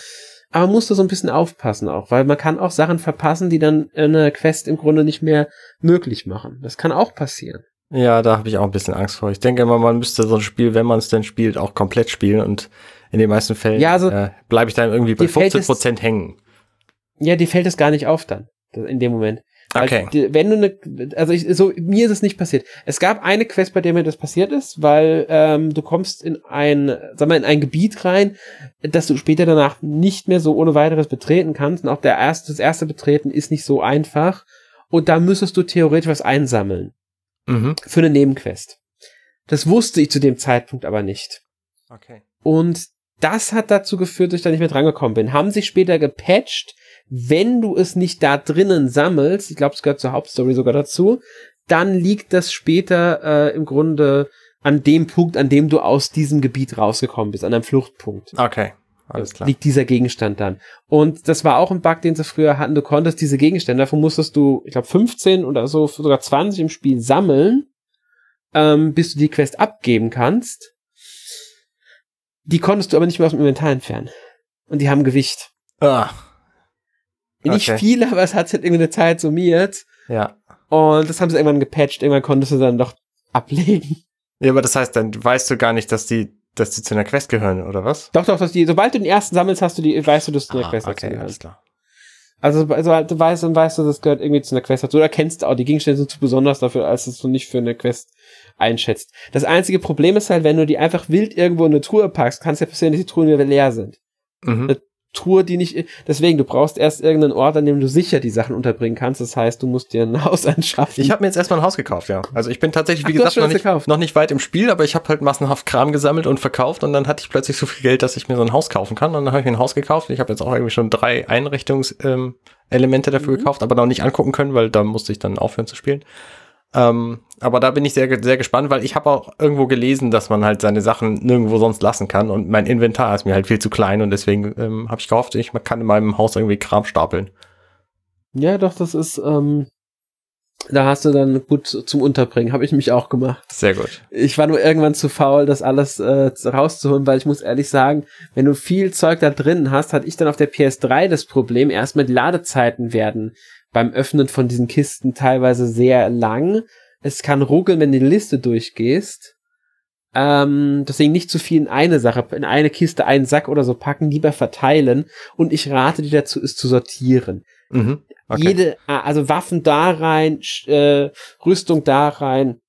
Aber man muss da so ein bisschen aufpassen auch, weil man kann auch Sachen verpassen, die dann eine Quest im Grunde nicht mehr möglich machen. Das kann auch passieren. Ja, da habe ich auch ein bisschen Angst vor. Ich denke immer, man müsste so ein Spiel, wenn man es denn spielt, auch komplett spielen und in den meisten Fällen ja, also, äh, bleibe ich dann irgendwie bei 15 Prozent hängen. Ja, die fällt es gar nicht auf dann, in dem Moment. Okay. Weil, wenn du eine, also ich, so, mir ist es nicht passiert. Es gab eine Quest, bei der mir das passiert ist, weil ähm, du kommst in ein, sag mal, in ein Gebiet rein, das du später danach nicht mehr so ohne weiteres betreten kannst. Und auch der erste, das erste Betreten ist nicht so einfach. Und da müsstest du theoretisch was einsammeln. Mhm. Für eine Nebenquest. Das wusste ich zu dem Zeitpunkt aber nicht. Okay. Und das hat dazu geführt, dass ich da nicht mehr drangekommen bin. Haben sich später gepatcht, wenn du es nicht da drinnen sammelst, ich glaube, es gehört zur Hauptstory sogar dazu, dann liegt das später äh, im Grunde an dem Punkt, an dem du aus diesem Gebiet rausgekommen bist, an einem Fluchtpunkt. Okay. Alles klar. Liegt dieser Gegenstand dann. Und das war auch ein Bug, den sie früher hatten. Du konntest diese Gegenstände, davon musstest du, ich glaube, 15 oder so, sogar 20 im Spiel sammeln, ähm, bis du die Quest abgeben kannst. Die konntest du aber nicht mehr aus dem Inventar entfernen. Und die haben Gewicht. Ah. Nicht okay. viel, aber es hat halt irgendwie eine Zeit summiert. Ja. Und das haben sie irgendwann gepatcht. Irgendwann konntest du dann doch ablegen. Ja, aber das heißt, dann weißt du gar nicht, dass die, dass die zu einer Quest gehören, oder was? Doch, doch, dass die, sobald du den ersten sammelst, hast du die, weißt du, dass du zu einer ah, Quest okay, gehören. Alles klar. Also, also du weißt, dann weißt du, das gehört irgendwie zu einer Quest dazu. Oder kennst du auch, die Gegenstände sind zu besonders dafür, als dass du nicht für eine Quest einschätzt. Das einzige Problem ist halt, wenn du die einfach wild irgendwo in eine Truhe packst, kann es ja passieren, dass die Truhen wieder leer sind. Mhm. Truhe, die nicht, deswegen, du brauchst erst irgendeinen Ort, an dem du sicher die Sachen unterbringen kannst. Das heißt, du musst dir ein Haus anschaffen. Ich habe mir jetzt erstmal ein Haus gekauft, ja. Also ich bin tatsächlich, wie Ach, gesagt, noch nicht, noch nicht, weit im Spiel, aber ich habe halt massenhaft Kram gesammelt und verkauft und dann hatte ich plötzlich so viel Geld, dass ich mir so ein Haus kaufen kann. Und dann habe ich mir ein Haus gekauft. Ich habe jetzt auch irgendwie schon drei Einrichtungselemente ähm, dafür mhm. gekauft, aber noch nicht angucken können, weil da musste ich dann aufhören zu spielen. Ähm, aber da bin ich sehr, sehr gespannt, weil ich habe auch irgendwo gelesen, dass man halt seine Sachen nirgendwo sonst lassen kann und mein Inventar ist mir halt viel zu klein und deswegen ähm, habe ich gehofft, ich kann in meinem Haus irgendwie Kram stapeln. Ja, doch, das ist, ähm, da hast du dann gut zum Unterbringen, habe ich mich auch gemacht. Sehr gut. Ich war nur irgendwann zu faul, das alles äh, rauszuholen, weil ich muss ehrlich sagen, wenn du viel Zeug da drin hast, hatte ich dann auf der PS3 das Problem, erstmal die Ladezeiten werden beim Öffnen von diesen Kisten teilweise sehr lang. Es kann ruckeln, wenn du die Liste durchgehst. Ähm, deswegen nicht zu viel in eine Sache, in eine Kiste einen Sack oder so packen, lieber verteilen. Und ich rate dir dazu, es zu sortieren. Mhm, okay. Jede, also Waffen da rein, äh, Rüstung da rein,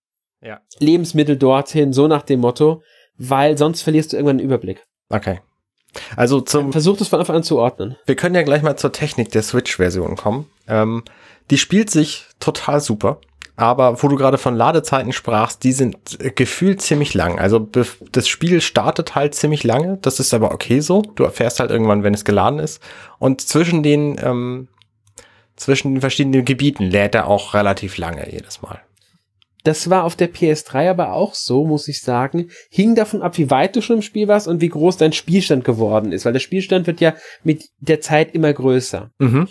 ja. Lebensmittel dorthin, so nach dem Motto, weil sonst verlierst du irgendwann den Überblick. Okay. Also zum. Versucht es von Anfang an zu ordnen. Wir können ja gleich mal zur Technik der Switch-Version kommen. Ähm, die spielt sich total super. Aber wo du gerade von Ladezeiten sprachst, die sind äh, gefühlt ziemlich lang. Also das Spiel startet halt ziemlich lange. Das ist aber okay so. Du erfährst halt irgendwann, wenn es geladen ist. Und zwischen den ähm, zwischen den verschiedenen Gebieten lädt er auch relativ lange jedes Mal. Das war auf der PS3 aber auch so, muss ich sagen. Hing davon ab, wie weit du schon im Spiel warst und wie groß dein Spielstand geworden ist, weil der Spielstand wird ja mit der Zeit immer größer. Mhm.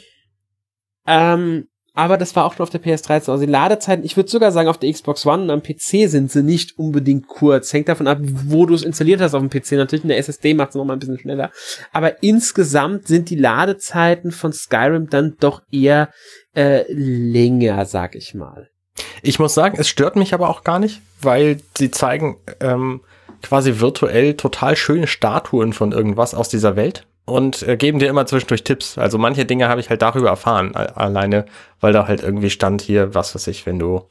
Ähm, aber das war auch schon auf der PS3 so. Also die Ladezeiten, ich würde sogar sagen, auf der Xbox One und am PC sind sie nicht unbedingt kurz. Hängt davon ab, wo du es installiert hast auf dem PC. Natürlich in der SSD macht es nochmal ein bisschen schneller. Aber insgesamt sind die Ladezeiten von Skyrim dann doch eher äh, länger, sag ich mal. Ich muss sagen, es stört mich aber auch gar nicht, weil sie zeigen ähm, quasi virtuell total schöne Statuen von irgendwas aus dieser Welt und äh, geben dir immer zwischendurch Tipps. Also manche Dinge habe ich halt darüber erfahren, alleine, weil da halt irgendwie stand hier, was weiß ich, wenn du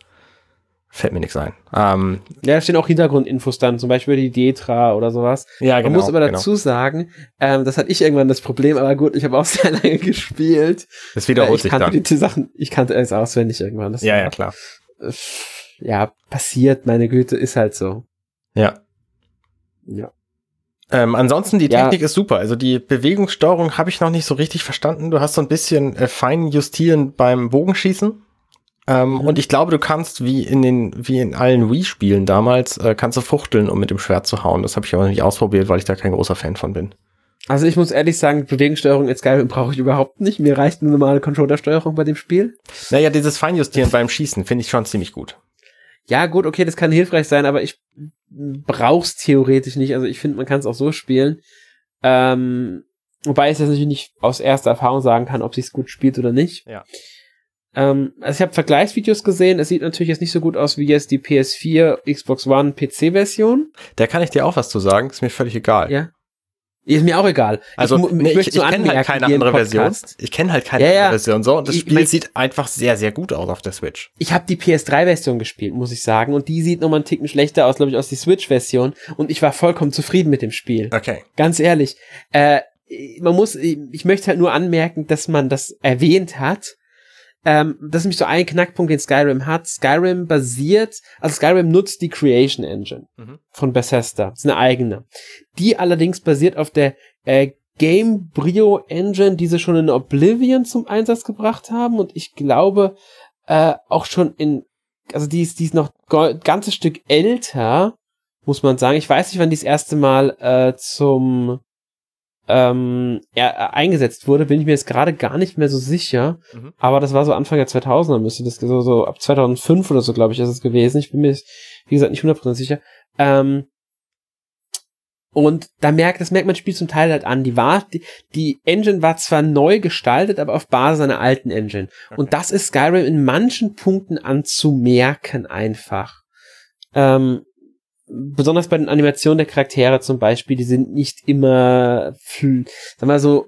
Fällt mir nichts ein. Ähm, ja, da stehen auch Hintergrundinfos dann, zum Beispiel die Detra oder sowas. Ja, genau. Man muss aber genau. dazu sagen, ähm, das hatte ich irgendwann das Problem, aber gut, ich habe auch sehr lange gespielt. Das wiederholt ich sich kannte dann. die Sachen, ich kannte es auswendig irgendwann. Das Ja, war, ja, klar. äh, Ja, passiert, meine Güte, ist halt so. Ja. Ja. Ähm, ansonsten, die Ja. Technik ist super. Also die Bewegungssteuerung habe ich noch nicht so richtig verstanden. Du hast so ein bisschen äh, fein justieren beim Bogenschießen. Ähm, Mhm. Und ich glaube, du kannst wie in den, wie in allen Wii-Spielen damals, äh, kannst du fuchteln, um mit dem Schwert zu hauen. Das habe ich aber nicht ausprobiert, weil ich da kein großer Fan von bin. Also ich muss ehrlich sagen, Bewegungssteuerung in Skyrim brauche ich überhaupt nicht. Mir reicht eine normale Controllersteuerung bei dem Spiel. Naja, dieses Feinjustieren beim Schießen finde ich schon ziemlich gut. Ja, gut, okay, das kann hilfreich sein, aber ich brauch's theoretisch nicht. Also ich finde, man kann es auch so spielen. Ähm, wobei ich das natürlich nicht aus erster Erfahrung sagen kann, ob sich's gut spielt oder nicht. Ja. Ähm, also ich habe Vergleichsvideos gesehen. Es sieht natürlich jetzt nicht so gut aus wie jetzt die PS4, Xbox One, PC-Version. Da kann ich dir auch was zu sagen, ist mir völlig egal. Ja. Ist mir auch egal. Also mu- nee, ich, ich, so kenne halt keine andere Version. Ich kenne halt keine Ja, ja. andere Version so und das Ich- Spiel ich- sieht einfach sehr, sehr gut aus auf der Switch. Ich habe die PS3-Version gespielt, muss ich sagen. Und die sieht nochmal einen Ticken schlechter aus, glaube ich, als die Switch-Version. Und ich war vollkommen zufrieden mit dem Spiel. Okay. Ganz ehrlich. Äh, man muss, ich möchte halt nur anmerken, dass man das erwähnt hat. Ähm, das ist nämlich so ein Knackpunkt, den Skyrim hat. Skyrim basiert, also Skyrim nutzt die Creation Engine Mhm. von Bethesda. Das ist eine eigene. Die allerdings basiert auf der äh, Gamebryo Engine, die sie schon in Oblivion zum Einsatz gebracht haben. Und ich glaube, äh, auch schon in, also die ist, die ist noch ein ganzes Stück älter, muss man sagen. Ich weiß nicht, wann die das erste Mal äh, zum ähm, ja, äh, eingesetzt wurde, bin ich mir jetzt gerade gar nicht mehr so sicher. Mhm. Aber das war so Anfang der 2000er, müsste das so, so ab 2005 oder so, glaube ich, ist es gewesen. Ich bin mir, wie gesagt, nicht 100% sicher. Ähm, und da merkt, das merkt man Spiel zum Teil halt an. Die war, die, die Engine war zwar neu gestaltet, aber auf Basis einer alten Engine. Und das ist Skyrim in manchen Punkten anzumerken einfach. Ähm, besonders bei den Animationen der Charaktere zum Beispiel, die sind nicht immer, fl- sag mal so,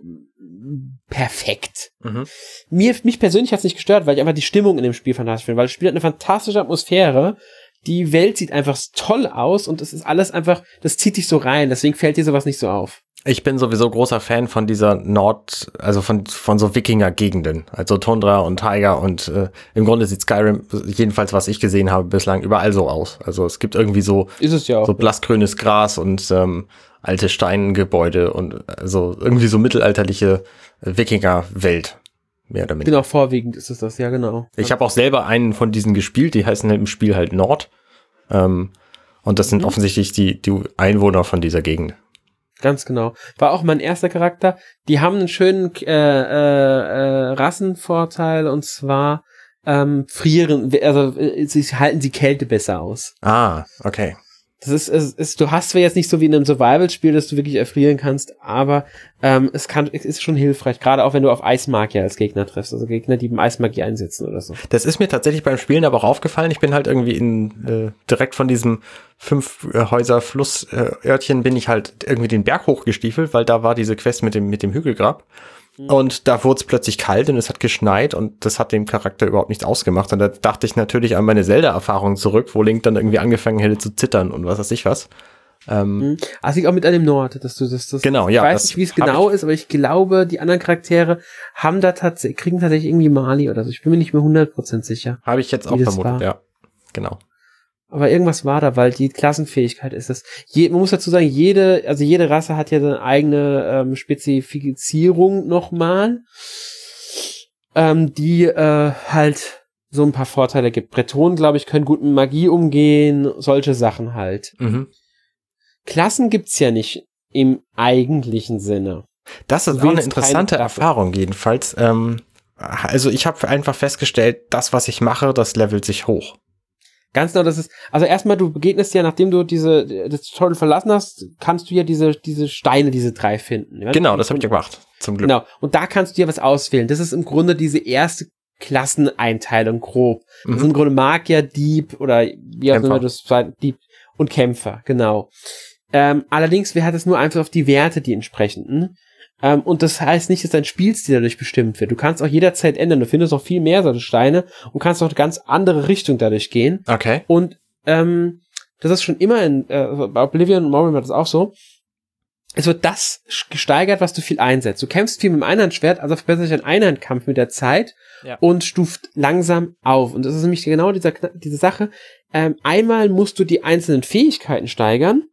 perfekt. Mhm. Mir, mich persönlich hat's nicht gestört, weil ich einfach die Stimmung in dem Spiel fantastisch finde, weil das Spiel hat eine fantastische Atmosphäre. Die Welt sieht einfach toll aus und es ist alles einfach, das zieht dich so rein, deswegen fällt dir sowas nicht so auf. Ich bin sowieso großer Fan von dieser Nord, also von, von so Wikinger-Gegenden, also Tundra und Tiger und äh, im Grunde sieht Skyrim, jedenfalls was ich gesehen habe bislang, überall so aus. Also es gibt irgendwie so, Ist es ja so blassgrünes Gras und ähm, alte Steingebäude und also irgendwie so mittelalterliche äh, Wikinger-Welt, mehr oder weniger. genau, vorwiegend ist es das, ja genau. Ich habe auch selber einen von diesen gespielt, die heißen im Spiel halt Nord. Ähm, und das sind Mhm. offensichtlich die, die Einwohner von dieser Gegend. Ganz genau. War auch mein erster Charakter. Die haben einen schönen äh, äh, äh, Rassenvorteil und zwar ähm, frieren, also äh, sie halten die Kälte besser aus. Ah, okay. Das ist, es ist, du hast zwar jetzt nicht so wie in einem Survival-Spiel, dass du wirklich erfrieren kannst, aber ähm, es kann, es ist schon hilfreich, gerade auch wenn du auf Eismagier als Gegner triffst, also Gegner, die im Eismagie einsetzen oder so. Das ist mir tatsächlich beim Spielen aber auch aufgefallen. Ich bin halt irgendwie in äh, direkt von diesem fünf äh, Flussörtchen bin ich halt irgendwie den Berg hochgestiefelt, weil da war diese Quest mit dem mit dem Hügelgrab. Und da wurde es plötzlich kalt und es hat geschneit und das hat dem Charakter überhaupt nichts ausgemacht. Und da dachte ich natürlich an meine Zelda-Erfahrung zurück, wo Link dann irgendwie angefangen hätte zu zittern und was weiß ich was. Ähm, Mhm. Es liegt auch mit einem Nord, dass du das, das Genau, ja, Ich weiß nicht, wie es genau ist, aber ich glaube, die anderen Charaktere haben da tatsächlich, kriegen tatsächlich irgendwie Mali oder so. Ich bin mir nicht mehr 100% sicher. Habe ich jetzt auch vermutet, ja. Genau. Aber irgendwas war da, weil die Klassenfähigkeit ist das. Je, man muss dazu sagen, jede, also jede Rasse hat ja seine eigene ähm, Spezifizierung nochmal, ähm, die äh, halt so ein paar Vorteile gibt. Bretonen, glaube ich, können gut mit Magie umgehen, solche Sachen halt. Mhm. Klassen gibt's ja nicht im eigentlichen Sinne. Das ist Du auch eine interessante. Erfahrung jedenfalls. Ähm, also ich habe einfach festgestellt, das, was ich mache, das levelt sich hoch. Ganz genau, das ist, also erstmal, du begegnest ja, nachdem du diese, das Tutorial verlassen hast, kannst du ja diese, diese Steine, diese drei finden. Ja? Genau, das habe ich ja gemacht, zum Glück. Genau. Und da kannst du dir was auswählen. Das ist im Grunde diese erste Klasseneinteilung grob. Das sind Mhm. im Grunde Magier, Dieb oder wie auch immer das Dieb und Kämpfer, genau. Ähm, allerdings, wer hat es nur einfach auf die Werte, die entsprechenden. Ähm, und das heißt nicht, dass dein Spielstil dadurch bestimmt wird. Du kannst auch jederzeit ändern. Du findest noch viel mehr solche Steine und kannst auch eine ganz andere Richtung dadurch gehen. Okay. Und ähm, das ist schon immer in äh, bei Oblivion und Morrowind war das auch so. Es wird das gesteigert, was du viel einsetzt. Du kämpfst viel mit dem Einhandschwert, also verbessert sich dein Einhandkampf mit der Zeit ja. und stuft langsam auf. Und das ist nämlich genau dieser, diese Sache. Ähm, einmal musst du die einzelnen Fähigkeiten steigern,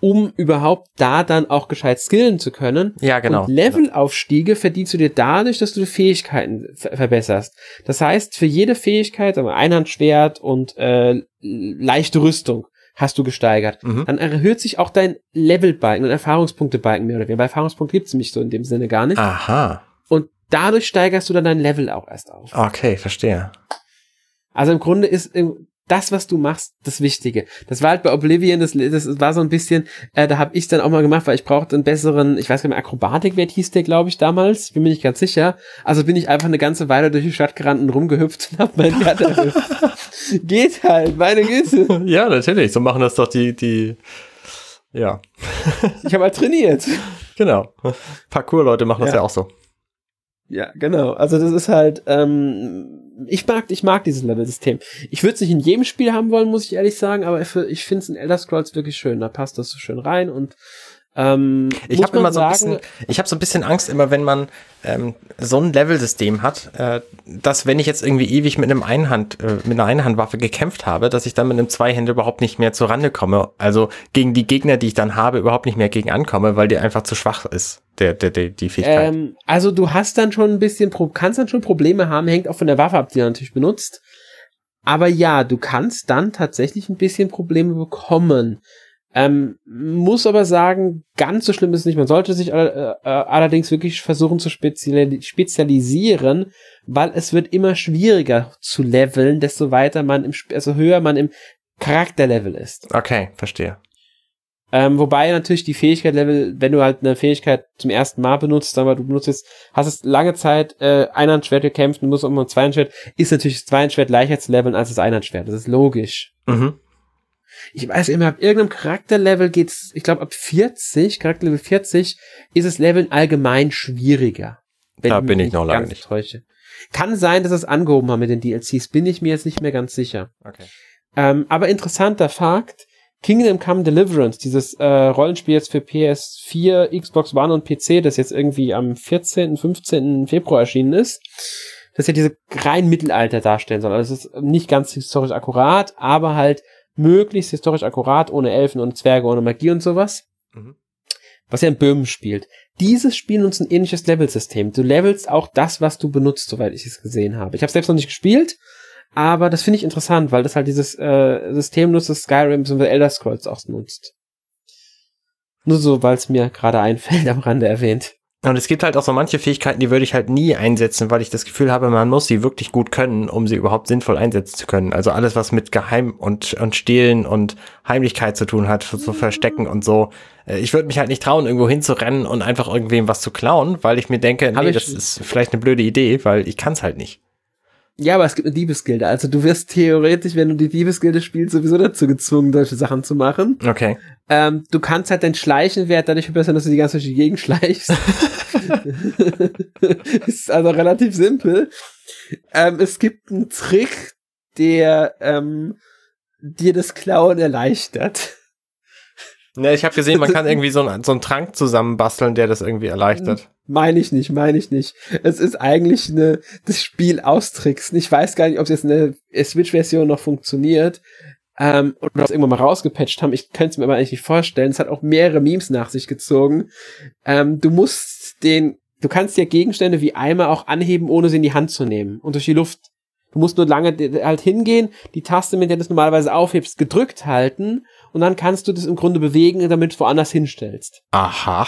um überhaupt da dann auch gescheit skillen zu können. Ja, genau. Und Levelaufstiege verdienst du dir dadurch, dass du die Fähigkeiten verbesserst. Das heißt, für jede Fähigkeit, also Einhandschwert und äh, leichte Rüstung, hast du gesteigert. Mhm. Dann erhöht sich auch dein Levelbalken und Erfahrungspunktebalken mehr oder weniger. Bei Erfahrungspunkt gibt's nämlich so in dem Sinne gar nicht. Aha. Und dadurch steigerst du dann dein Level auch erst auf. Okay, verstehe. Also im Grunde ist das, was du machst, das Wichtige. Das war halt bei Oblivion, das, das war so ein bisschen, äh, da habe ich dann auch mal gemacht, weil ich brauchte einen besseren, ich weiß gar nicht mehr, Akrobatikwert hieß der, glaube ich, damals, bin mir nicht ganz sicher. Also bin ich einfach eine ganze Weile durch die Stadt gerannt und rumgehüpft und hab mein Wert. Geht halt, meine Güte. Ja, natürlich, so machen das doch die, die, ja. ich habe halt trainiert. Genau. Parkour-Leute machen das ja. ja auch so. Ja, genau. Also das ist halt, ähm, ich mag, ich mag dieses Level-System. Ich würde es nicht in jedem Spiel haben wollen, muss ich ehrlich sagen, aber ich finde es in Elder Scrolls wirklich schön. Da passt das so schön rein und ähm, ich habe immer so ein bisschen, ich habe so ein bisschen Angst immer, wenn man ähm, so ein Level-System hat, äh, dass wenn ich jetzt irgendwie ewig mit einem Einhand, äh, mit einer Einhandwaffe gekämpft habe, dass ich dann mit einem Zweihänder überhaupt nicht mehr zur Rande komme. Also gegen die Gegner, die ich dann habe, überhaupt nicht mehr gegen ankomme, weil die einfach zu schwach ist, der, der, der die Fähigkeit. Ähm, also du hast dann schon ein bisschen, kannst dann schon Probleme haben, hängt auch von der Waffe ab, die du natürlich benutzt. Aber ja, du kannst dann tatsächlich ein bisschen Probleme bekommen. Ähm, muss aber sagen, ganz so schlimm ist es nicht. Man sollte sich äh, äh, allerdings wirklich versuchen zu speziali spezialisieren, weil es wird immer schwieriger zu leveln, desto weiter man im, also höher man im Charakterlevel ist. Okay, verstehe. Ähm, wobei natürlich die Fähigkeit-Level, wenn du halt eine Fähigkeit zum ersten Mal benutzt, aber du benutzt jetzt, hast es lange Zeit äh, Einhandschwert gekämpft und musst auch mal ein Zweihandschwert, ist natürlich das Zweihandschwert leichter zu leveln als das Einhandschwert. Das ist logisch. Mhm ich weiß immer, ab irgendeinem Charakterlevel geht's, ich glaube ab 40, Charakterlevel 40, ist es Leveln allgemein schwieriger. Da bin ich noch lange nicht. Täusche. Kann sein, dass es angehoben haben mit den DLCs, bin ich mir jetzt nicht mehr ganz sicher. Okay. Ähm, aber interessanter Fakt, Kingdom Come Deliverance, dieses äh, Rollenspiel jetzt für PS4, Xbox One und PC, das jetzt irgendwie am 14., 15. Februar erschienen ist, das ja diese rein Mittelalter darstellen soll. Also es ist nicht ganz historisch akkurat, aber halt möglichst historisch akkurat, ohne Elfen und Zwerge, ohne Magie und sowas. Mhm. Was ja in Böhmen spielt. Dieses Spiel nutzt ein ähnliches Level-System. Du levelst auch das, was du benutzt, soweit ich es gesehen habe. Ich habe selbst noch nicht gespielt, aber das finde ich interessant, weil das halt dieses äh, System nutzt, das Skyrim bzw. Elder Scrolls auch nutzt. Nur so, weil es mir gerade einfällt, am Rande erwähnt. Und es gibt halt auch so manche Fähigkeiten, die würde ich halt nie einsetzen, weil ich das Gefühl habe, man muss sie wirklich gut können, um sie überhaupt sinnvoll einsetzen zu können. Also alles, was mit Geheim und, und Stehlen und Heimlichkeit zu tun hat, so Verstecken und so. Äh, ich würde mich halt nicht trauen, irgendwo hinzurennen und einfach irgendwem was zu klauen, weil ich mir denke, nee, das ist vielleicht eine blöde Idee, weil ich kann es halt nicht. Ja, aber es gibt eine Diebesgilde. Also du wirst theoretisch, wenn du die Diebesgilde spielst, sowieso dazu gezwungen, solche Sachen zu machen. Okay. Ähm, du kannst halt deinen Schleichenwert dadurch verbessern, dass du die ganze Zeit Gegend schleichst. ist also relativ simpel. Ähm, es gibt einen Trick, der ähm, dir das Klauen erleichtert. Ne, ich habe gesehen, man kann irgendwie so, ein, so einen Trank zusammenbasteln, der das irgendwie erleichtert. Meine ich nicht, meine ich nicht. Es ist eigentlich eine, das Spiel austricksen. Ich weiß gar nicht, ob es jetzt eine Switch-Version noch funktioniert. Ähm, oder das irgendwann mal rausgepatcht haben. Ich könnte es mir aber eigentlich nicht vorstellen. Es hat auch mehrere Memes nach sich gezogen. Ähm, du musst den, du kannst dir Gegenstände wie Eimer auch anheben, ohne sie in die Hand zu nehmen. Und durch die Luft. Du musst nur lange halt hingehen, die Taste, mit der du es normalerweise aufhebst, gedrückt halten und dann kannst du das im Grunde bewegen, damit du woanders hinstellst. Aha.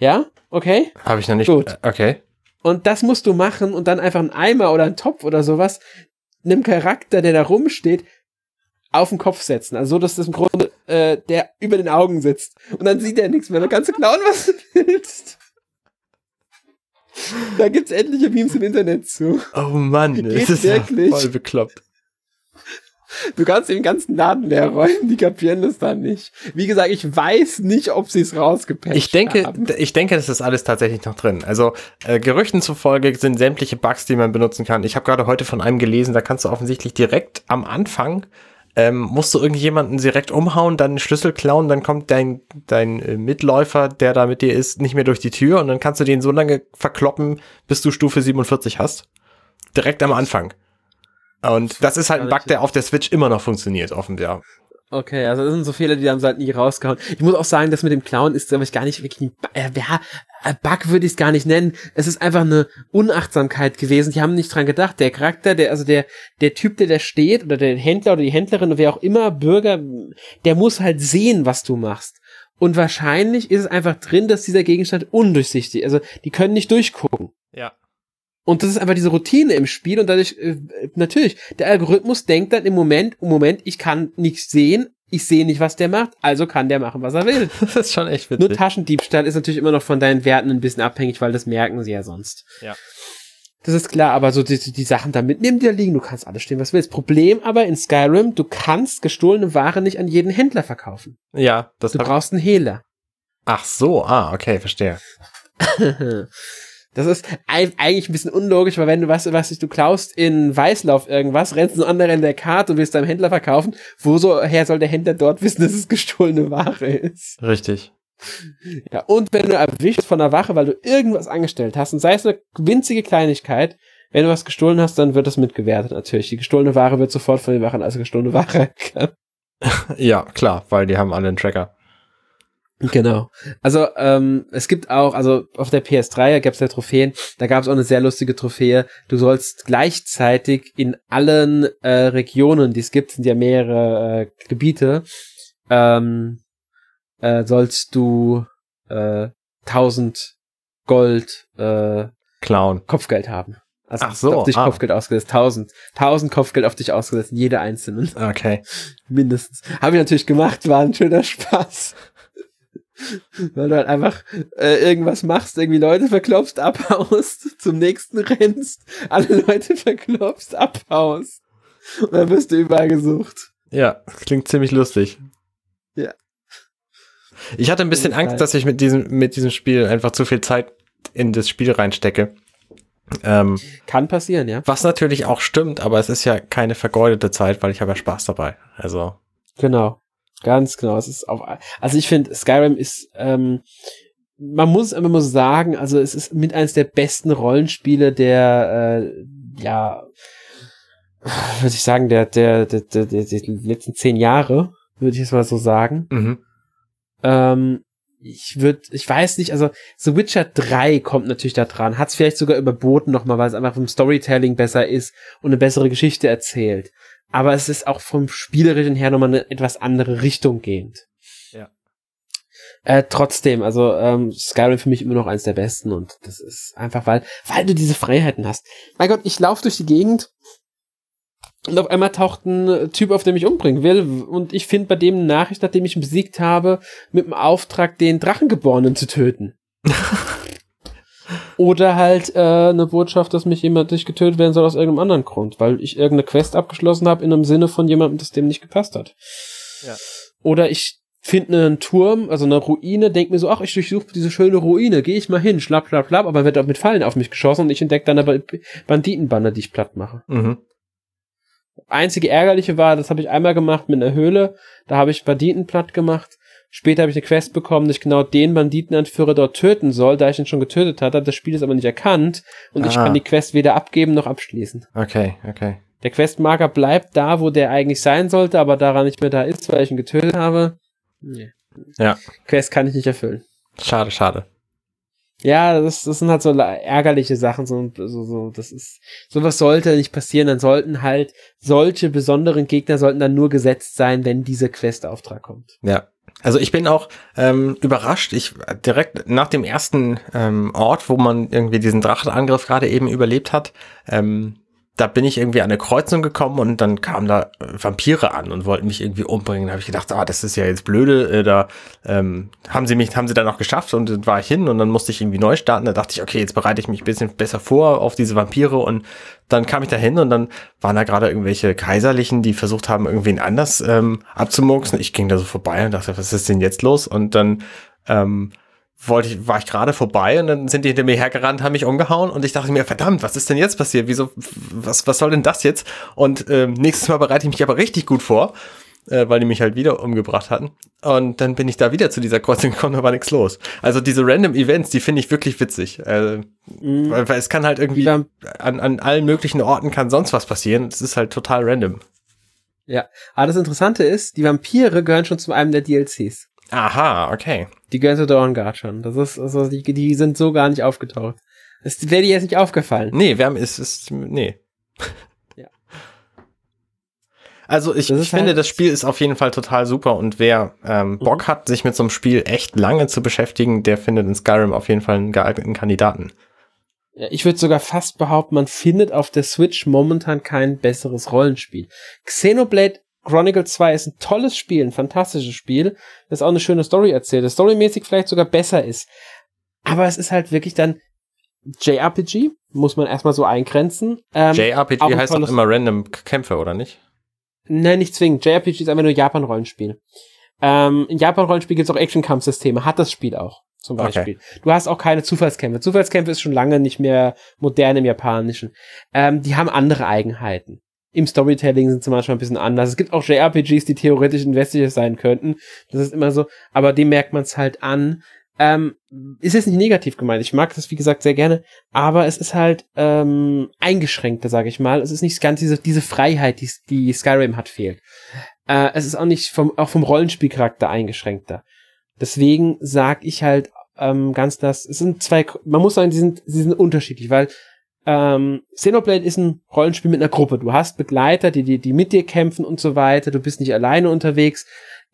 Ja? Okay? Habe ich noch nicht. Gut. Okay. Und das musst du machen und dann einfach einen Eimer oder einen Topf oder sowas einem Charakter, der da rumsteht, auf den Kopf setzen. Also so, dass das im Grunde äh, der über den Augen sitzt. Und dann sieht er nichts mehr. Dann kannst du klauen, was du willst. Da gibt's etliche Memes im Internet zu. Oh Mann, das ist wirklich. voll bekloppt. Du kannst den ganzen Laden leer räumen, die kapieren das dann nicht. Wie gesagt, ich weiß nicht, ob sie es rausgepatcht ich denke, haben. Ich denke, das ist alles tatsächlich noch drin. Also äh, Gerüchten zufolge sind sämtliche Bugs, die man benutzen kann. Ich habe gerade heute von einem gelesen, da kannst du offensichtlich direkt am Anfang ähm, musst du irgendjemanden direkt umhauen, dann den Schlüssel klauen, dann kommt dein, dein äh, Mitläufer, der da mit dir ist, nicht mehr durch die Tür und dann kannst du den so lange verkloppen, bis du Stufe 47 hast. Direkt am Anfang. Und das ist halt ein Bug, der auf der Switch immer noch funktioniert, offenbar. Okay, also das sind so Fehler, die haben sie halt nie rausgehauen. Ich muss auch sagen, das mit dem Clown ist, glaube ich, gar nicht wirklich ein äh, ja, Bug würde ich es gar nicht nennen. Es ist einfach eine Unachtsamkeit gewesen. Die haben nicht dran gedacht. Der Charakter, der, also der, der Typ, der da steht, oder der Händler oder die Händlerin, oder wer auch immer, Bürger, der muss halt sehen, was du machst. Und wahrscheinlich ist es einfach drin, dass dieser Gegenstand undurchsichtig, also die können nicht durchgucken. Ja. Und das ist einfach diese Routine im Spiel und dadurch, äh, natürlich, der Algorithmus denkt dann im Moment, im Moment, ich kann nichts sehen, ich sehe nicht, was der macht, also kann der machen, was er will. Das ist schon echt witzig. Nur Taschendiebstahl ist natürlich immer noch von deinen Werten ein bisschen abhängig, weil das merken sie ja sonst. Ja. Das ist klar, aber so die, die Sachen da mitnehmen, die da liegen, du kannst alles stehen, was du willst. Problem aber in Skyrim, du kannst gestohlene Ware nicht an jeden Händler verkaufen. Ja, das Du brauchst einen Hehler. Ach so, ah, okay, verstehe. Das ist eigentlich ein bisschen unlogisch, weil wenn du was, was du klaust in Weißlauf irgendwas, rennst du andere in der Karte und willst deinem Händler verkaufen, woher soll der Händler dort wissen, dass es gestohlene Ware ist? Richtig. Ja, und wenn du erwischt von der Wache, weil du irgendwas angestellt hast, und sei es eine winzige Kleinigkeit, wenn du was gestohlen hast, dann wird das mitgewertet natürlich. Die gestohlene Ware wird sofort von den Wachen als gestohlene Ware erkannt. ja, klar, weil die haben alle einen Tracker. Genau. Also ähm, es gibt auch, also auf der PS3 gab es ja Trophäen, da gab es auch eine sehr lustige Trophäe. Du sollst gleichzeitig in allen äh, Regionen, die es gibt, sind ja mehrere äh, Gebiete, ähm, äh, sollst du äh, 1000 Gold äh, Clown Kopfgeld haben. Also Ach so, auf dich ah. Kopfgeld ausgesetzt. 1000. 1000 Kopfgeld auf dich ausgesetzt. Jede einzelnen. Okay. Mindestens. Habe ich natürlich gemacht. War ein schöner Spaß. Weil du halt einfach äh, irgendwas machst, irgendwie Leute verklopfst, abhaust, zum nächsten rennst, alle Leute verklopfst, abhaust. Und dann wirst du überall gesucht. Ja, klingt ziemlich lustig. Ja. Ich hatte ein bisschen Angst, dass ich mit diesem, mit diesem Spiel einfach zu viel Zeit in das Spiel reinstecke. Ähm, Kann passieren, ja. Was natürlich auch stimmt, aber es ist ja keine vergeudete Zeit, weil ich habe ja Spaß dabei. Also. Genau. Ganz genau. Es ist auch, also ich finde, Skyrim ist, ähm, man muss mal so sagen, also es ist mit eines der besten Rollenspiele der, äh, ja, würde ich sagen, der, der, der, der, der, der letzten zehn Jahre, würde ich jetzt mal so sagen. Mhm. Ähm, ich würde, ich weiß nicht, also The Witcher 3 kommt natürlich da dran, hat es vielleicht sogar überboten nochmal, weil es einfach vom Storytelling besser ist und eine bessere Geschichte erzählt aber es ist auch vom Spielerischen her nochmal eine etwas andere Richtung gehend. Ja. Äh, trotzdem, also ähm, Skyrim für mich immer noch eins der besten und das ist einfach, weil, weil du diese Freiheiten hast. Mein Gott, ich laufe durch die Gegend und auf einmal taucht ein Typ auf, der mich umbringen will und ich finde bei dem eine Nachricht, nachdem ich ihn besiegt habe, mit dem Auftrag, den Drachengeborenen zu töten. Oder halt äh, eine Botschaft, dass mich jemand nicht getötet werden soll aus irgendeinem anderen Grund, weil ich irgendeine Quest abgeschlossen habe in einem Sinne von jemandem, das dem nicht gepasst hat. Ja. Oder ich finde einen Turm, also eine Ruine, denk mir so, ach, ich durchsuche diese schöne Ruine, gehe ich mal hin, schlapp, schlapp, schlapp, aber wird auch mit Fallen auf mich geschossen und ich entdecke dann aber Banditenbanner, die ich platt mache. Mhm. Einzige ärgerliche war, das habe ich einmal gemacht mit einer Höhle, da habe ich Banditen platt gemacht Später habe ich eine Quest bekommen, dass ich genau den Banditenanführer dort töten soll, da ich ihn schon getötet hatte. Das Spiel ist aber nicht erkannt und ah. ich kann die Quest weder abgeben noch abschließen. Okay, okay. Der Questmarker bleibt da, wo der eigentlich sein sollte, aber daran nicht mehr da ist, weil ich ihn getötet habe. Nee. Ja. Quest kann ich nicht erfüllen. Schade, schade. Ja, das, das sind halt so ärgerliche Sachen, so, so, so, das ist, sowas sollte nicht passieren, dann sollten halt solche besonderen Gegner sollten dann nur gesetzt sein, wenn dieser Questauftrag kommt. Ja, also ich bin auch ähm, überrascht. Ich direkt nach dem ersten ähm, Ort, wo man irgendwie diesen Drachenangriff gerade eben überlebt hat, ähm, da bin ich irgendwie an eine Kreuzung gekommen und dann kamen da äh, Vampire an und wollten mich irgendwie umbringen. Da habe ich gedacht, ah, das ist ja jetzt blöde. Äh, da ähm, haben sie mich, haben sie dann noch geschafft und dann war ich hin und dann musste ich irgendwie neu starten. Da dachte ich, okay, jetzt bereite ich mich ein bisschen besser vor auf diese Vampire und dann kam ich da hin und dann waren da gerade irgendwelche Kaiserlichen, die versucht haben, irgendwen anders ähm, abzumurksen. Ich ging da so vorbei und dachte, was ist denn jetzt los? Und dann ähm, wollte ich, war ich gerade vorbei und dann sind die hinter mir hergerannt, haben mich umgehauen und ich dachte mir, verdammt, was ist denn jetzt passiert? Wieso, was, was soll denn das jetzt? Und ähm, nächstes Mal bereite ich mich aber richtig gut vor, äh, weil die mich halt wieder umgebracht hatten. Und dann bin ich da wieder zu dieser Kreuzung gekommen, da war nichts los. Also diese random Events, die finde ich wirklich witzig. Äh, mhm. weil, weil es kann halt irgendwie an, an allen möglichen Orten kann sonst was passieren. Es ist halt total random. Ja, aber das Interessante ist, die Vampire gehören schon zu einem der DLCs. Aha, okay. Die gehören zu Dawn Guard schon. Das ist, also die, die sind so gar nicht aufgetaucht. Das wäre dir jetzt nicht aufgefallen. Nee, wir haben, ist, ist, nee. Ja. Also ich, ich finde, halt das Spiel ist auf jeden Fall total super und wer ähm, mhm. Bock hat, sich mit so einem Spiel echt lange zu beschäftigen, der findet in Skyrim auf jeden Fall einen geeigneten Kandidaten. Ich würde sogar fast behaupten, man findet auf der Switch momentan kein besseres Rollenspiel. Xenoblade Chronicle 2 ist ein tolles Spiel, ein fantastisches Spiel, das auch eine schöne Story erzählt, das storymäßig vielleicht sogar besser ist. Aber es ist halt wirklich dann JRPG, muss man erstmal so eingrenzen. Ähm, JRPG heißt doch immer random Kämpfe, oder nicht? Nein, nicht zwingend. JRPG ist einfach nur Japan-Rollenspiel. Ähm, in Japan-Rollenspiel gibt es auch Action-Kampfsysteme, hat das Spiel auch, zum Beispiel. Okay. Du hast auch keine Zufallskämpfe. Zufallskämpfe ist schon lange nicht mehr modern im Japanischen. Ähm, die haben andere Eigenheiten im Storytelling sind sie manchmal ein bisschen anders. Es gibt auch JRPGs, die theoretisch investiert sein könnten. Das ist immer so, aber dem merkt man es halt an. Ähm, ist jetzt nicht negativ gemeint. Ich mag das, wie gesagt, sehr gerne, aber es ist halt ähm, eingeschränkter, sage ich mal. Es ist nicht ganz diese, diese Freiheit, die, die Skyrim hat, fehlt. Äh, es ist auch nicht vom, auch vom Rollenspielcharakter eingeschränkter. Deswegen sag ich halt ähm, ganz das, es sind zwei, man muss sagen, die sind, sie sind unterschiedlich, weil ähm, Xenoblade ist ein Rollenspiel mit einer Gruppe. Du hast Begleiter, die, die, die mit dir kämpfen und so weiter. Du bist nicht alleine unterwegs.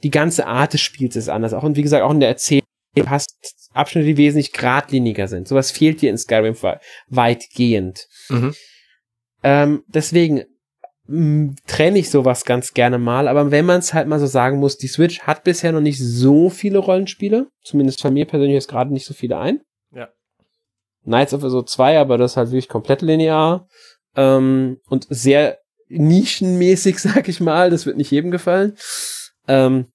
Die ganze Art des Spiels ist anders. Auch und wie gesagt, auch in der Erzählung du hast Abschnitte, die wesentlich geradliniger sind. Sowas fehlt dir in Skyrim weitgehend. Mhm. Ähm, deswegen trenne ich sowas ganz gerne mal, aber wenn man es halt mal so sagen muss, die Switch hat bisher noch nicht so viele Rollenspiele, zumindest von mir persönlich ist gerade nicht so viele ein. Knights of so 2, aber das ist halt wirklich komplett linear ähm, und sehr nischenmäßig, sag ich mal. Das wird nicht jedem gefallen. Ähm,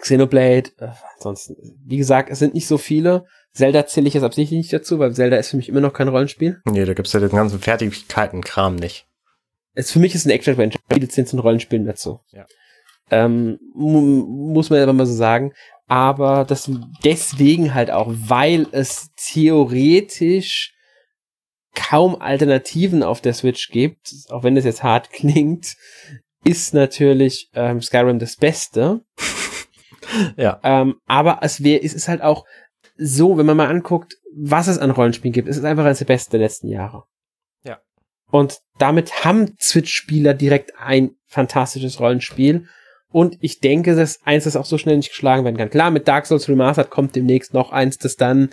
Xenoblade, äh, ansonsten, wie gesagt, es sind nicht so viele. Zelda zähle ich jetzt absichtlich nicht dazu, weil Zelda ist für mich immer noch kein Rollenspiel. Nee, da gibt's ja den ganzen Fertigkeiten-Kram nicht. Es für mich ist ein Action-Adventure, viele sind zu Rollenspielen dazu. Ja. Ähm, muss man aber mal so sagen aber das deswegen halt auch, weil es theoretisch kaum Alternativen auf der Switch gibt, auch wenn das jetzt hart klingt, ist natürlich ähm, Skyrim das Beste. ja. Ähm, aber es wäre, es ist halt auch so, wenn man mal anguckt, was es an Rollenspielen gibt, es ist einfach das Beste der letzten Jahre. Ja. Und damit haben Switch-Spieler direkt ein fantastisches Rollenspiel und ich denke, dass eins, das auch so schnell nicht geschlagen werden kann. Klar, mit Dark Souls Remastered kommt demnächst noch eins, das dann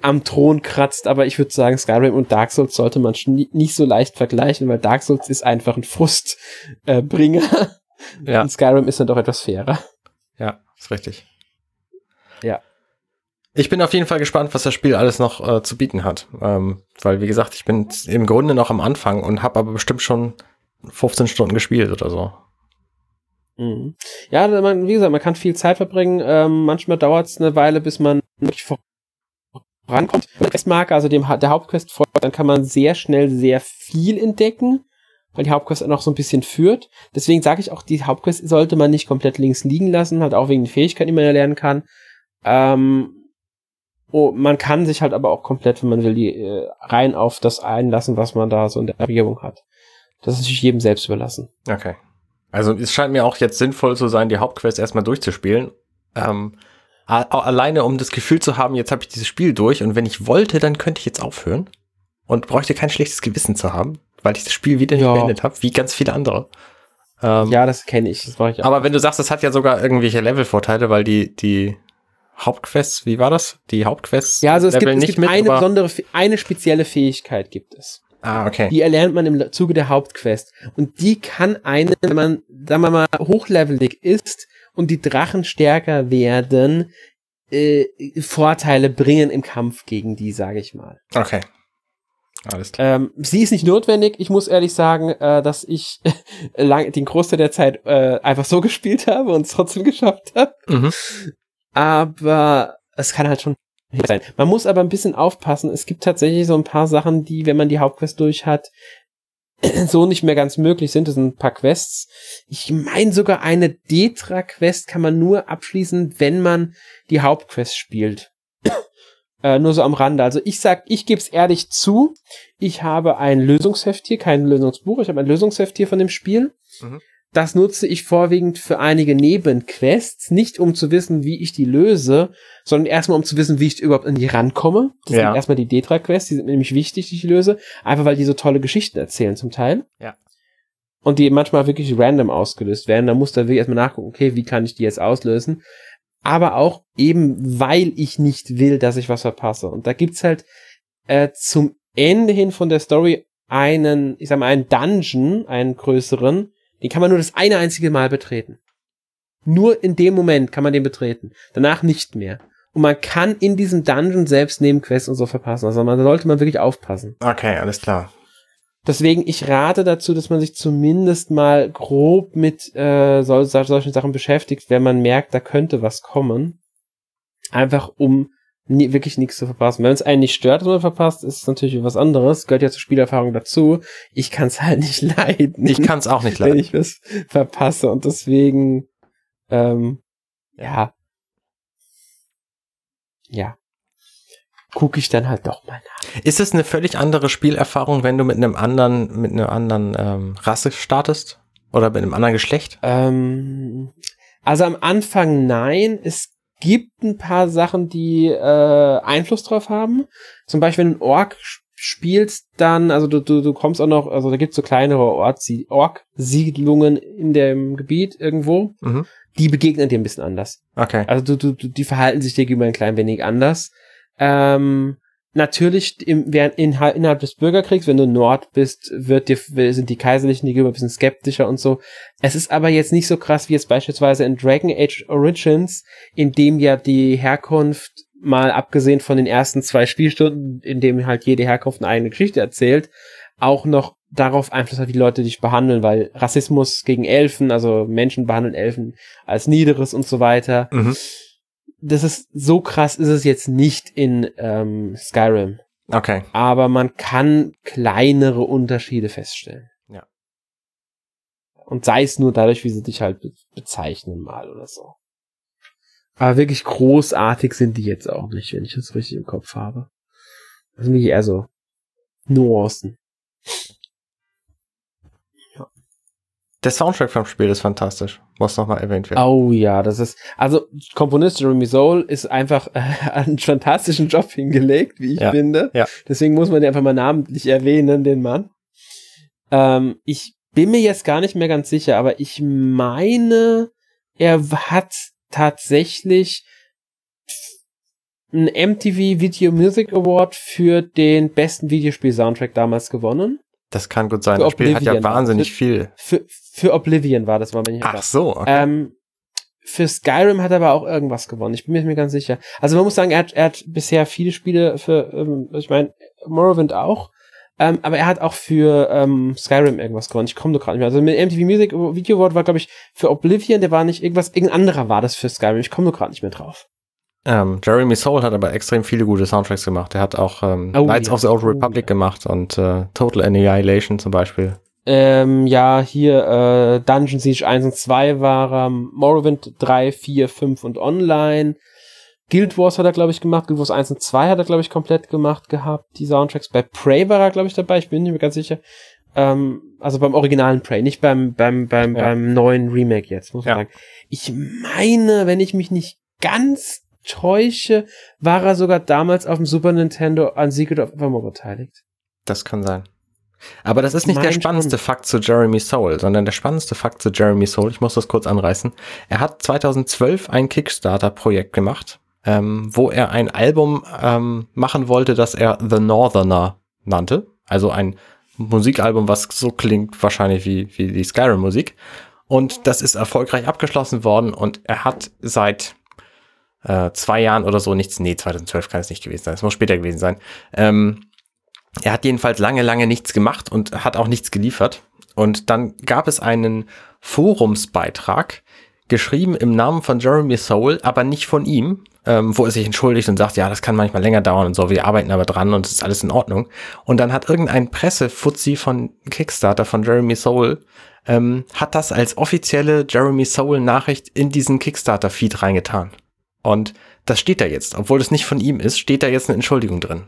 am Thron kratzt, aber ich würde sagen, Skyrim und Dark Souls sollte man nicht so leicht vergleichen, weil Dark Souls ist einfach ein Frustbringer. Äh, ja. Und Skyrim ist dann doch etwas fairer. Ja, ist richtig. Ja. Ich bin auf jeden Fall gespannt, was das Spiel alles noch äh, zu bieten hat. Ähm, weil, wie gesagt, ich bin im Grunde noch am Anfang und habe aber bestimmt schon 15 Stunden gespielt oder so. Mhm. Ja, man, wie gesagt, man kann viel Zeit verbringen. Ähm, manchmal dauert es eine Weile, bis man wirklich vorankommt. Questmarker, also dem, der Hauptquest folgt, dann kann man sehr schnell sehr viel entdecken, weil die Hauptquest noch so ein bisschen führt. Deswegen sage ich auch, die Hauptquest sollte man nicht komplett links liegen lassen, halt auch wegen den Fähigkeiten, die man erlernen kann. Ähm, oh, man kann sich halt aber auch komplett, wenn man will, die, äh, rein auf das einlassen, was man da so in der Regierung hat. Das ist natürlich jedem selbst überlassen. Okay. Also es scheint mir auch jetzt sinnvoll zu sein, die Hauptquest erstmal durchzuspielen. Ähm, alleine um das Gefühl zu haben, jetzt habe ich dieses Spiel durch und wenn ich wollte, dann könnte ich jetzt aufhören und bräuchte kein schlechtes Gewissen zu haben, weil ich das Spiel wieder nicht ja. beendet habe, wie ganz viele andere. Ähm, ja, das kenne ich. Das ich auch. Aber wenn du sagst, das hat ja sogar irgendwelche Levelvorteile, weil die, die Hauptquests, wie war das? Die Hauptquests? Ja, also es Level gibt, es gibt mit, eine besondere, eine spezielle Fähigkeit gibt es. Ah, okay. Die erlernt man im Zuge der Hauptquest. Und die kann einen, wenn man, sagen wir mal, hochlevelig ist und die Drachen stärker werden, äh, Vorteile bringen im Kampf gegen die, sage ich mal. Okay. Alles klar. Ähm, sie ist nicht notwendig. Ich muss ehrlich sagen, äh, dass ich lang, den Großteil der Zeit äh, einfach so gespielt habe und es trotzdem geschafft habe. Mhm. Aber es kann halt schon sein. Man muss aber ein bisschen aufpassen. Es gibt tatsächlich so ein paar Sachen, die, wenn man die Hauptquest durch hat, so nicht mehr ganz möglich sind. Das sind ein paar Quests. Ich meine sogar eine Detra-Quest kann man nur abschließen, wenn man die Hauptquest spielt. äh, nur so am Rande. Also ich sag, ich gebe es ehrlich zu. Ich habe ein Lösungsheft hier, kein Lösungsbuch. Ich habe ein Lösungsheft hier von dem Spiel. Mhm. Das nutze ich vorwiegend für einige Nebenquests, nicht um zu wissen, wie ich die löse, sondern erstmal um zu wissen, wie ich überhaupt an die rankomme. Das ja. sind erstmal die Detra-Quests, die sind nämlich wichtig, die ich löse, einfach weil die so tolle Geschichten erzählen zum Teil. Ja. Und die manchmal wirklich random ausgelöst werden. Da muss da wirklich erstmal nachgucken, okay, wie kann ich die jetzt auslösen? Aber auch eben, weil ich nicht will, dass ich was verpasse. Und da gibt's halt äh, zum Ende hin von der Story einen, ich sag mal, einen Dungeon, einen größeren, den kann man nur das eine einzige Mal betreten. Nur in dem Moment kann man den betreten. Danach nicht mehr. Und man kann in diesem Dungeon selbst Nebenquests und so verpassen. Also man sollte man wirklich aufpassen. Okay, alles klar. Deswegen, ich rate dazu, dass man sich zumindest mal grob mit äh, sol solchen Sachen beschäftigt, wenn man merkt, da könnte was kommen. Einfach um nie, wirklich nichts zu verpassen. Wenn es einen nicht stört, dass man verpasst, ist es natürlich was anderes. Gehört ja zur Spielerfahrung dazu. Ich kann es halt nicht leiden. Ich kann es auch nicht leiden. Wenn ich was verpasse. Und deswegen, ähm, ja. Ja. Gucke ich dann halt doch mal nach. Ist es eine völlig andere Spielerfahrung, wenn du mit einem anderen, mit einer anderen ähm, Rasse startest? Oder mit einem anderen Geschlecht? Ähm, also am Anfang nein. Es gibt ein paar Sachen, die äh, Einfluss drauf haben. Zum Beispiel, wenn du einen Ork spielst, dann, also du, du, du kommst auch noch, also da gibt's so kleinere Ork-Siedlungen in dem Gebiet irgendwo. Mhm. Die begegnen dir ein bisschen anders. Okay. Also du, du, die verhalten sich dir gegenüber ein klein wenig anders. Ähm, Natürlich im, während in, innerhalb des Bürgerkriegs, wenn du Nord bist, wird dir, sind die Kaiserlichen gegenüber ein bisschen skeptischer und so. Es ist aber jetzt nicht so krass wie jetzt beispielsweise in Dragon Age Origins, in dem ja die Herkunft, mal abgesehen von den ersten zwei Spielstunden, in dem halt jede Herkunft eine eigene Geschichte erzählt, auch noch darauf Einfluss hat, wie die Leute dich behandeln, weil Rassismus gegen Elfen, also Menschen behandeln Elfen als Niederes und so weiter. Mhm das ist so krass ist es jetzt nicht in ähm, Skyrim. Okay. Aber man kann kleinere Unterschiede feststellen. Ja. Und sei es nur dadurch, wie sie dich halt bezeichnen mal oder so. Aber wirklich großartig sind die jetzt auch nicht, wenn ich das richtig im Kopf habe. Das sind wirklich eher so Nuancen. Der Soundtrack vom Spiel ist fantastisch. Muss nochmal erwähnt werden. Oh ja, das ist, also Komponist Jeremy Soul ist einfach äh, einen fantastischen Job hingelegt, wie ich ja, finde. Ja. Deswegen muss man den einfach mal namentlich erwähnen, den Mann. Ähm, ich bin mir jetzt gar nicht mehr ganz sicher, aber ich meine, er hat tatsächlich einen MTV Video Music Award für den besten Videospiel-Soundtrack damals gewonnen. Das kann gut sein. Für das Spiel Oblivion hat ja wahnsinnig für, viel. Für, für Oblivion war das mal, wenn ich Ach so, okay. Ähm, für Skyrim hat er aber auch irgendwas gewonnen. Ich bin mir nicht ganz sicher. Also man muss sagen, er hat, er hat bisher viele Spiele für, ähm, ich meine, Morrowind auch. Ähm, aber er hat auch für ähm, Skyrim irgendwas gewonnen. Ich komme doch gerade nicht mehr. Also mit MTV Music Video Award war, glaube ich, für Oblivion, der war nicht irgendwas, irgendein anderer war das für Skyrim. Ich komme doch gerade nicht mehr drauf. Ähm, Jeremy Soule hat aber extrem viele gute Soundtracks gemacht. Er hat auch ähm, oh, Knights ja. of the Old Republic oh, gemacht und äh, Total Annihilation zum Beispiel. Ähm, ja, hier äh, Dungeon Siege 1 und 2 war er, Morrowind 3, 4, 5 und Online. Guild Wars hat er, glaube ich, gemacht. Guild Wars 1 und 2 hat er, glaube ich, komplett gemacht gehabt. Die Soundtracks. Bei Prey war er, glaube ich, dabei. Ich bin nicht mehr ganz sicher. Ähm, also beim originalen Prey, nicht beim, beim, beim, ja. beim neuen Remake jetzt, muss man ja. sagen. Ich meine, wenn ich mich nicht ganz täusche, war er sogar damals auf dem Super Nintendo an Secret of Evermore beteiligt. Das kann sein. Aber das ist nicht mein der spannendste schon. Fakt zu Jeremy Soul, sondern der spannendste Fakt zu Jeremy Soul, ich muss das kurz anreißen. Er hat 2012 ein Kickstarter-Projekt gemacht, ähm, wo er ein Album ähm, machen wollte, das er The Northerner nannte Also ein Musikalbum, was so klingt wahrscheinlich wie, wie die Skyrim-Musik. Und das ist erfolgreich abgeschlossen worden und er hat seit äh, zwei Jahren oder so nichts, nee, 2012 kann es nicht gewesen sein, es muss später gewesen sein. Ähm, er hat jedenfalls lange, lange nichts gemacht und hat auch nichts geliefert. Und dann gab es einen Forumsbeitrag, geschrieben im Namen von Jeremy Soule, aber nicht von ihm, ähm, wo er sich entschuldigt und sagt, ja, das kann manchmal länger dauern und so, wir arbeiten aber dran und es ist alles in Ordnung. Und dann hat irgendein Pressefuzzi von Kickstarter von Jeremy Soule ähm, hat das als offizielle Jeremy Soule Nachricht in diesen Kickstarter-Feed reingetan. Und das steht da jetzt. Obwohl es nicht von ihm ist, steht da jetzt eine Entschuldigung drin.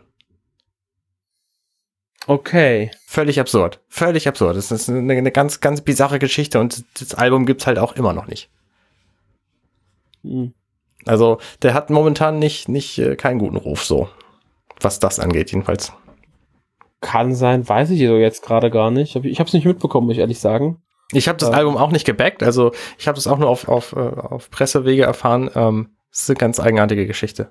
Okay. Völlig absurd. Völlig absurd. Das ist eine, eine ganz, ganz bizarre Geschichte und das Album gibt's halt auch immer noch nicht. Hm. Also, der hat momentan nicht, nicht, äh, keinen guten Ruf so. Was das angeht, jedenfalls. Kann sein, weiß ich so jetzt gerade gar nicht. Ich habe es nicht mitbekommen, muss ich ehrlich sagen. Ich habe das ja. Album auch nicht gebackt, also ich habe es auch nur auf, auf, äh, auf Pressewege erfahren. Ähm, das ist eine ganz eigenartige Geschichte.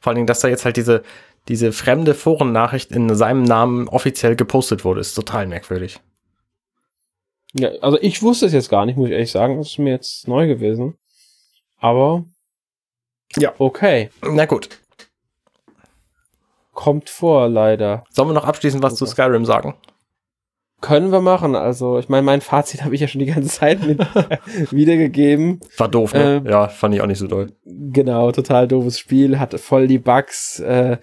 Vor allen Dingen, dass da jetzt halt diese, diese fremde Forennachricht in seinem Namen offiziell gepostet wurde, ist total merkwürdig. Ja, also ich wusste es jetzt gar nicht, muss ich ehrlich sagen. Das ist mir jetzt neu gewesen. Aber ja, okay. Na gut. Kommt vor, leider. Sollen wir noch abschließend was okay. zu Skyrim sagen? Können wir machen. Also, ich meine, mein Fazit habe ich ja schon die ganze Zeit mit wiedergegeben. War doof, ne? Ähm, ja, fand ich auch nicht so doll. Genau, total doofes Spiel, hat voll die Bugs äh,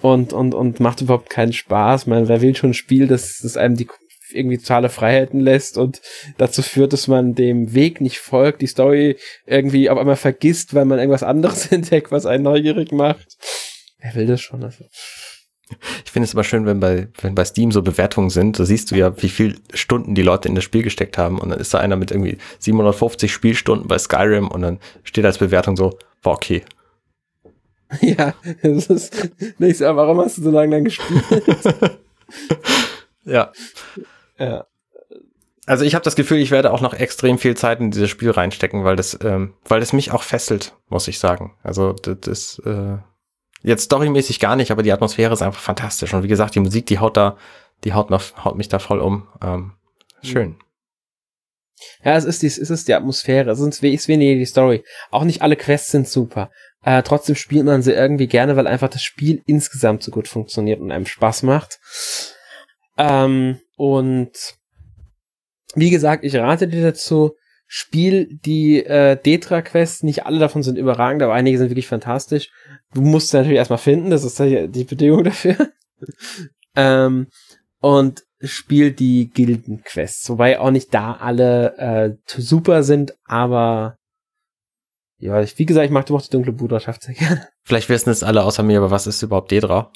und, und, und macht überhaupt keinen Spaß. Man, wer will schon ein Spiel, das, das einem die irgendwie totale Freiheiten lässt und dazu führt, dass man dem Weg nicht folgt, die Story irgendwie auf einmal vergisst, weil man irgendwas anderes entdeckt, was einen neugierig macht. Wer will das schon? Also. Ich finde es immer schön, wenn bei, wenn bei Steam so Bewertungen sind, so siehst du ja, wie viel Stunden die Leute in das Spiel gesteckt haben und dann ist da einer mit irgendwie 750 Spielstunden bei Skyrim und dann steht als Bewertung so, war okay. Ja, das ist nicht so, warum hast du so lange dann gespielt? ja. Ja. Also ich habe das Gefühl, ich werde auch noch extrem viel Zeit in dieses Spiel reinstecken, weil das, ähm, weil das mich auch fesselt, muss ich sagen. Also das ist äh, jetzt storymäßig gar nicht, aber die Atmosphäre ist einfach fantastisch. Und wie gesagt, die Musik, die haut da, die haut, noch, haut mich da voll um. Ähm, schön. Ja, es ist, die, es ist die Atmosphäre, sonst ist weniger die Story. Auch nicht alle Quests sind super. Äh, trotzdem spielt man sie irgendwie gerne, weil einfach das Spiel insgesamt so gut funktioniert und einem Spaß macht. Ähm, und wie gesagt, ich rate dir dazu, spiel die äh, Detra-Quests. Nicht alle davon sind überragend, aber einige sind wirklich fantastisch. Du musst sie natürlich erstmal finden, das ist die Bedingung dafür. ähm, und spiel die Gilden-Quests. Wobei auch nicht da alle äh, super sind, aber ja, wie gesagt, ich mag die dunkle Bruderschaft sehr gerne. Vielleicht wissen es alle außer mir, aber was ist überhaupt Dedra?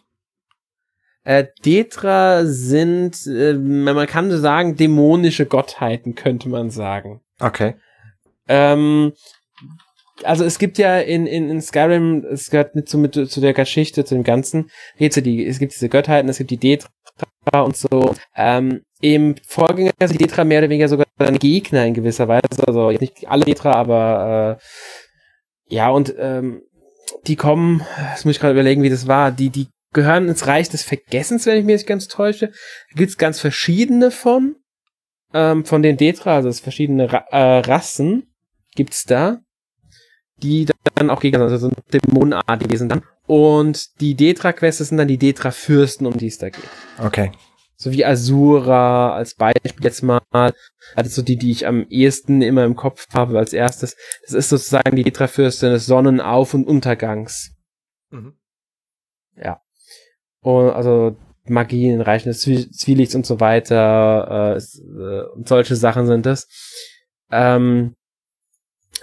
Äh, Detra sind, äh, man kann sagen, dämonische Gottheiten, könnte man sagen. Okay. Ähm, also es gibt ja in, in, in Skyrim, es gehört nicht so mit zu der Geschichte, zu dem Ganzen, Rätsel, die, es gibt diese Gottheiten, es gibt die Detra und so. Ähm, Im Vorgänger sind die Detra mehr oder weniger sogar ein Gegner in gewisser Weise. Also nicht alle Detra, aber äh, ja, und ähm, die kommen, das muss ich gerade überlegen, wie das war, die, die gehören ins Reich des Vergessens, wenn ich mich nicht ganz täusche. Da gibt's ganz verschiedene von, ähm, von den Detra, also verschiedene Ra äh, Rassen gibt's da, die dann auch gegen, also so Dämonenartige sind dann. Und die Detra-Quests sind dann die Detra-Fürsten, um die es da geht. Okay. So wie Asura als Beispiel jetzt mal. Also so die, die ich am ehesten immer im Kopf habe als erstes. Das ist sozusagen die Detra-Fürstin des Sonnenauf- und Untergangs. Mhm. Ja. Und also Magie in Reichen des Zwielichts und so weiter äh, ist, äh, und solche Sachen sind das. Ähm,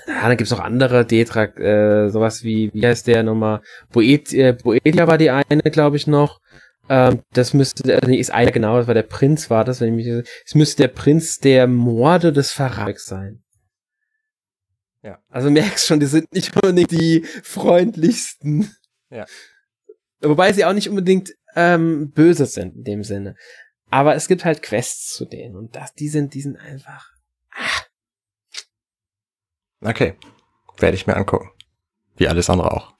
ja, dann gibt's noch andere Detra, äh, sowas wie, wie heißt der nochmal? Boet, äh, Boetia war die eine, glaube ich, noch. Ähm, das müsste, äh, nee, ist einer genau, das war der Prinz, war das, wenn ich mich, es müsste der Prinz der Morde des Verrags sein. Ja. Also merkst schon, die sind nicht unbedingt die freundlichsten. Ja. Wobei sie auch nicht unbedingt ähm, böse sind in dem Sinne. Aber es gibt halt Quests zu denen und das, die sind, die sind einfach. Ah. Okay. Werde ich mir angucken. Wie alles andere auch.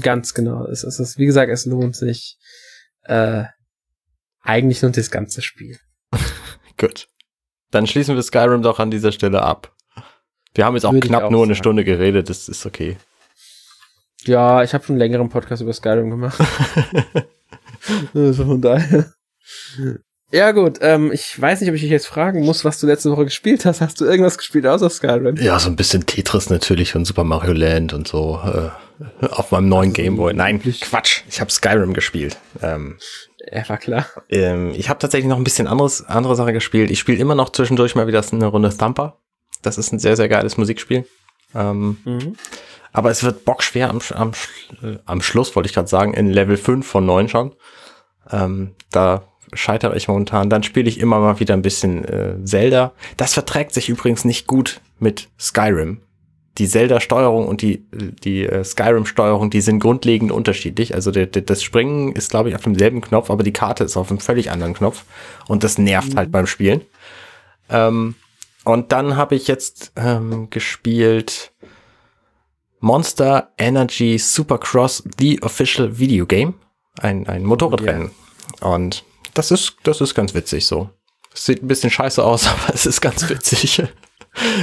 Ganz genau. Es ist, wie gesagt, es lohnt sich. Äh, eigentlich nur das ganze Spiel. Gut. Dann schließen wir Skyrim doch an dieser Stelle ab. Wir haben jetzt auch Würde knapp auch nur eine sagen. Stunde geredet, das ist okay. Ja, ich habe schon einen längeren Podcast über Skyrim gemacht. also von daher. Ja gut, ähm, ich weiß nicht, ob ich dich jetzt fragen muss, was du letzte Woche gespielt hast. Hast du irgendwas gespielt außer Skyrim? Ja, so ein bisschen Tetris natürlich und Super Mario Land und so äh, auf meinem neuen Gameboy. Nein, Quatsch, ich habe Skyrim gespielt. Ähm, Ja, war klar. ähm, ich habe tatsächlich noch ein bisschen anderes, andere Sache gespielt. Ich spiele immer noch zwischendurch mal wieder eine Runde Thumper. Das ist ein sehr, sehr geiles Musikspiel. Ähm, Mhm. Aber es wird bockschwer am, am, am Schluss, wollte ich gerade sagen, in Level 5 von 9 schon. Ähm, da scheitere ich momentan. Dann spiele ich immer mal wieder ein bisschen äh, Zelda. Das verträgt sich übrigens nicht gut mit Skyrim. Die Zelda-Steuerung und die, die äh, Skyrim-Steuerung, die sind grundlegend unterschiedlich. Also der, der, das Springen ist, glaube ich, auf demselben Knopf, aber die Karte ist auf einem völlig anderen Knopf. Und das nervt halt beim Spielen. Ähm, und dann habe ich jetzt ähm, gespielt Monster Energy Supercross The Official Video Game. Ein, ein Motorradrennen. Und das ist, das ist ganz witzig so. Es sieht ein bisschen scheiße aus, aber es ist ganz witzig.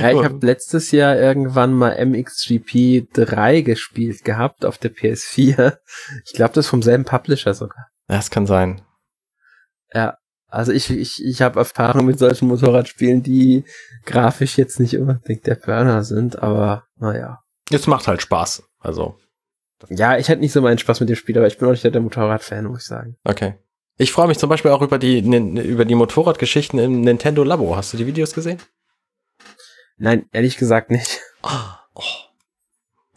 Ja, ich habe letztes Jahr irgendwann mal MXGP 3 gespielt gehabt auf der PS4. Ich glaube, das ist vom selben Publisher sogar. Das kann sein. Ja, also ich, ich, ich habe Erfahrung mit solchen Motorradspielen, die grafisch jetzt nicht unbedingt der Burner sind, aber naja. Es macht halt Spaß. Also, Ja, ich hatte nicht so meinen Spaß mit dem Spiel, aber ich bin auch nicht der Motorradfan, muss ich sagen. okay. Ich freue mich zum Beispiel auch über die, über die Motorradgeschichten im Nintendo Labo. Hast du die Videos gesehen? Nein, ehrlich gesagt nicht. Oh,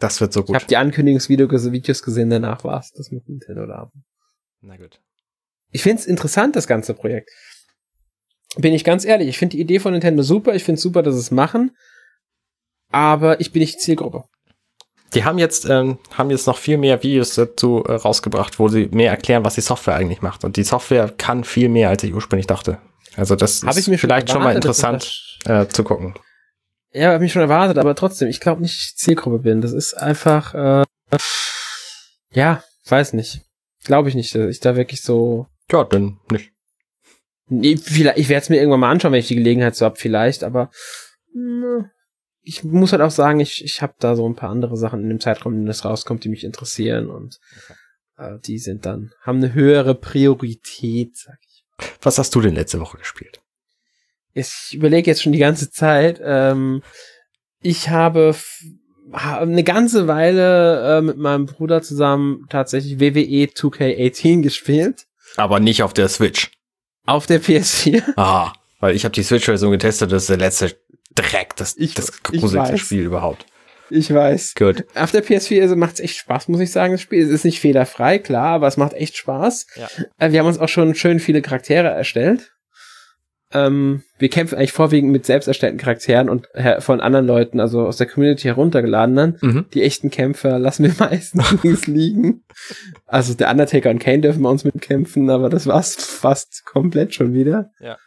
das wird so Ich gut. habe die Ankündigungsvideos Videos gesehen, danach war's das mit Nintendo Labo. Na gut. Ich find's interessant, das ganze Projekt. Bin ich ganz ehrlich, ich finde die Idee von Nintendo super, ich find's super, dass sie es machen, aber ich bin nicht Zielgruppe. Die haben jetzt, ähm, haben jetzt noch viel mehr Videos dazu äh, rausgebracht, wo sie mehr erklären, was die Software eigentlich macht. Und die Software kann viel mehr, als ich ursprünglich dachte. Also das Hab ist ich mir schon vielleicht schon mal erwartet, interessant äh, zu gucken. Ja, habe ich schon erwartet, aber trotzdem, ich glaube nicht, Zielgruppe bin. Das ist einfach, äh, ja, weiß nicht. Glaube ich nicht, dass ich da wirklich so. Ja, dann nicht. Nee, vielleicht, ich werde es mir irgendwann mal anschauen, wenn ich die Gelegenheit so hab, vielleicht, aber mh, ich muss halt auch sagen, ich, ich habe da so ein paar andere Sachen in dem Zeitraum, in dem das rauskommt, die mich interessieren und äh, die sind dann, haben eine höhere Priorität, sag ich. Was hast du denn letzte Woche gespielt? Ich überlege jetzt schon die ganze Zeit. Ähm, ich habe eine ganze Weile äh, mit meinem Bruder zusammen tatsächlich WWE 2K18 gespielt. Aber nicht auf der Switch. Auf der PS4. Ah, weil ich habe die Switch-Version getestet, das ist der letzte Dreck, das, Ich- das gruseligste. Spiel überhaupt. Ich weiß. Gut. Auf der PS4 macht es echt Spaß, muss ich sagen, das Spiel. Es ist nicht fehlerfrei, klar, aber es macht echt Spaß. Ja. Äh, wir haben uns auch schon schön viele Charaktere erstellt. Ähm, wir kämpfen eigentlich vorwiegend mit selbst erstellten Charakteren und her- von anderen Leuten, also aus der Community heruntergeladenen. Mhm. Die echten Kämpfer lassen wir meistens links liegen. Also der Undertaker und Kane dürfen bei uns mitkämpfen, aber das war's fast komplett schon wieder. Ja.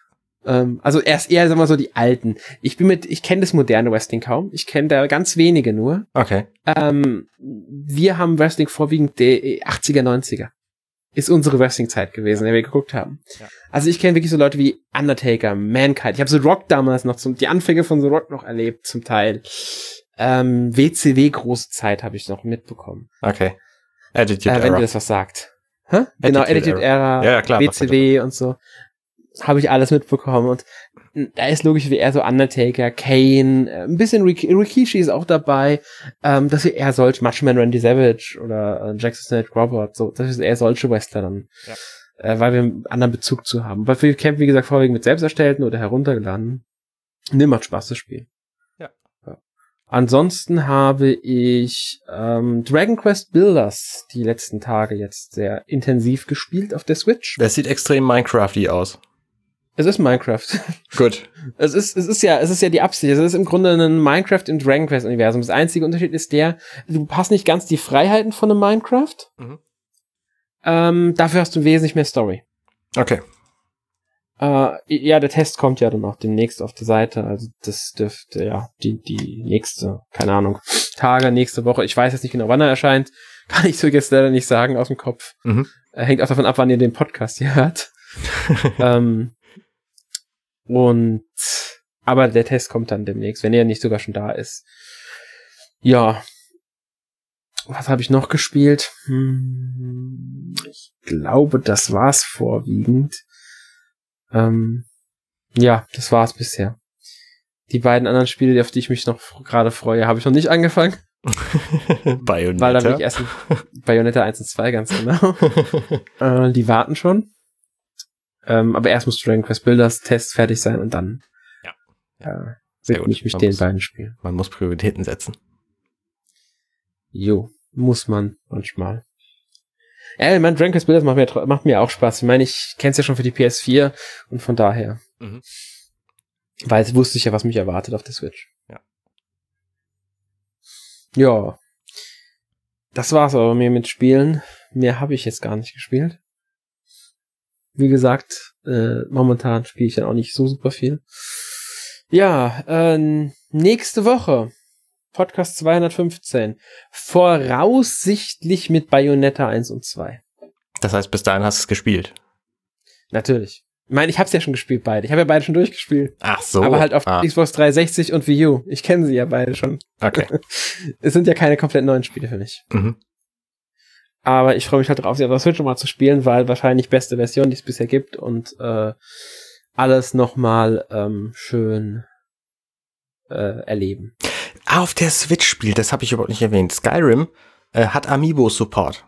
Ähm, also erst eher, sag mal so, die alten. Ich bin mit, ich kenne das moderne Wrestling kaum. Ich kenne da ganz wenige nur. Okay. Ähm, wir haben Wrestling vorwiegend der 80er, 90er. Ist unsere Wrestling-Zeit gewesen, in der wir geguckt haben. Ja. Also ich kenne wirklich so Leute wie Undertaker, Mankind. Ich habe so Rock damals noch zum, die Anfänge von The Rock noch erlebt, zum Teil. Ähm, WCW große Zeit habe ich noch mitbekommen. Okay. Attitude Äh, wenn Era. dir das was sagt. Hä? Genau, Attitude Attitude Era, Ja, klar, WCW und so. Habe ich alles mitbekommen. Und da ist logisch wie eher so Undertaker, Kane, äh, ein bisschen Rik Rikishi ist auch dabei. Ähm, dass wir eher solche, Marshman Randy Savage oder äh, Jackson Snake Robert, so, das ist eher solche Wrestler dann. Ja. Äh, weil wir einen anderen Bezug zu haben. Weil wir kämpfen, wie gesagt, vorwiegend mit selbst erstellten oder heruntergeladen. Nee, macht Spaß, das Spiel. Ja. Ansonsten habe ich ähm, Dragon Quest Builders die letzten Tage jetzt sehr intensiv gespielt auf der Switch. Das sieht extrem Minecrafty aus. Es ist Minecraft. Gut. Es ist, es ist ja, es ist ja die Absicht. Es ist im Grunde ein Minecraft im Dragon Quest Universum. Das einzige Unterschied ist der, du hast nicht ganz die Freiheiten von einem Minecraft. Mhm. Ähm, dafür hast du wesentlich mehr Story. Okay. Äh, ja, der Test kommt ja dann auch demnächst auf der Seite. Also das dürfte ja die, die nächste, keine Ahnung, Tage, nächste Woche. Ich weiß jetzt nicht genau, wann er erscheint. Kann ich so jetzt leider nicht sagen aus dem Kopf. Mhm. Äh, hängt auch davon ab, wann ihr den Podcast hier hört. ähm, und aber der Test kommt dann demnächst, wenn er nicht sogar schon da ist. Ja. Was habe ich noch gespielt? Hm, ich glaube, das war's vorwiegend. Ähm, ja, das war's bisher. Die beiden anderen Spiele, auf die ich mich noch gerade freue, habe ich noch nicht angefangen. Bayonetta. Weil da bin ich erst Bayonetta 1 und 2, ganz genau. äh, die warten schon. Ähm, aber erst muss Dragon Quest Builders Test fertig sein und dann ja. Äh, widme ich mich man den muss, beiden Spielen. Man muss Prioritäten setzen. Jo, muss man manchmal. Ja, ich meine, Dragon Quest Builders macht mir, macht mir auch Spaß. Ich meine, ich kenne es ja schon für die PS4 und von daher. Mhm. Weil jetzt wusste ich ja, was mich erwartet auf der Switch. Ja. Ja. Das war's aber mir mit Spielen. Mehr habe ich jetzt gar nicht gespielt. Wie gesagt, äh, momentan spiele ich dann auch nicht so super viel. Ja, äh, nächste Woche Podcast 215. Voraussichtlich mit Bayonetta 1 und 2. Das heißt, bis dahin hast du es gespielt. Natürlich. Ich meine, ich habe es ja schon gespielt, beide. Ich habe ja beide schon durchgespielt. Ach so. Aber halt auf ah. Xbox 360 und Wii U. Ich kenne sie ja beide schon. Okay. es sind ja keine komplett neuen Spiele für mich. Mhm. Aber ich freue mich halt drauf, sie auf der Switch nochmal zu spielen, weil wahrscheinlich beste Version, die es bisher gibt und äh, alles nochmal ähm, schön äh, erleben. Auf der Switch spielt, das habe ich überhaupt nicht erwähnt. Skyrim äh, hat Amiibo-Support.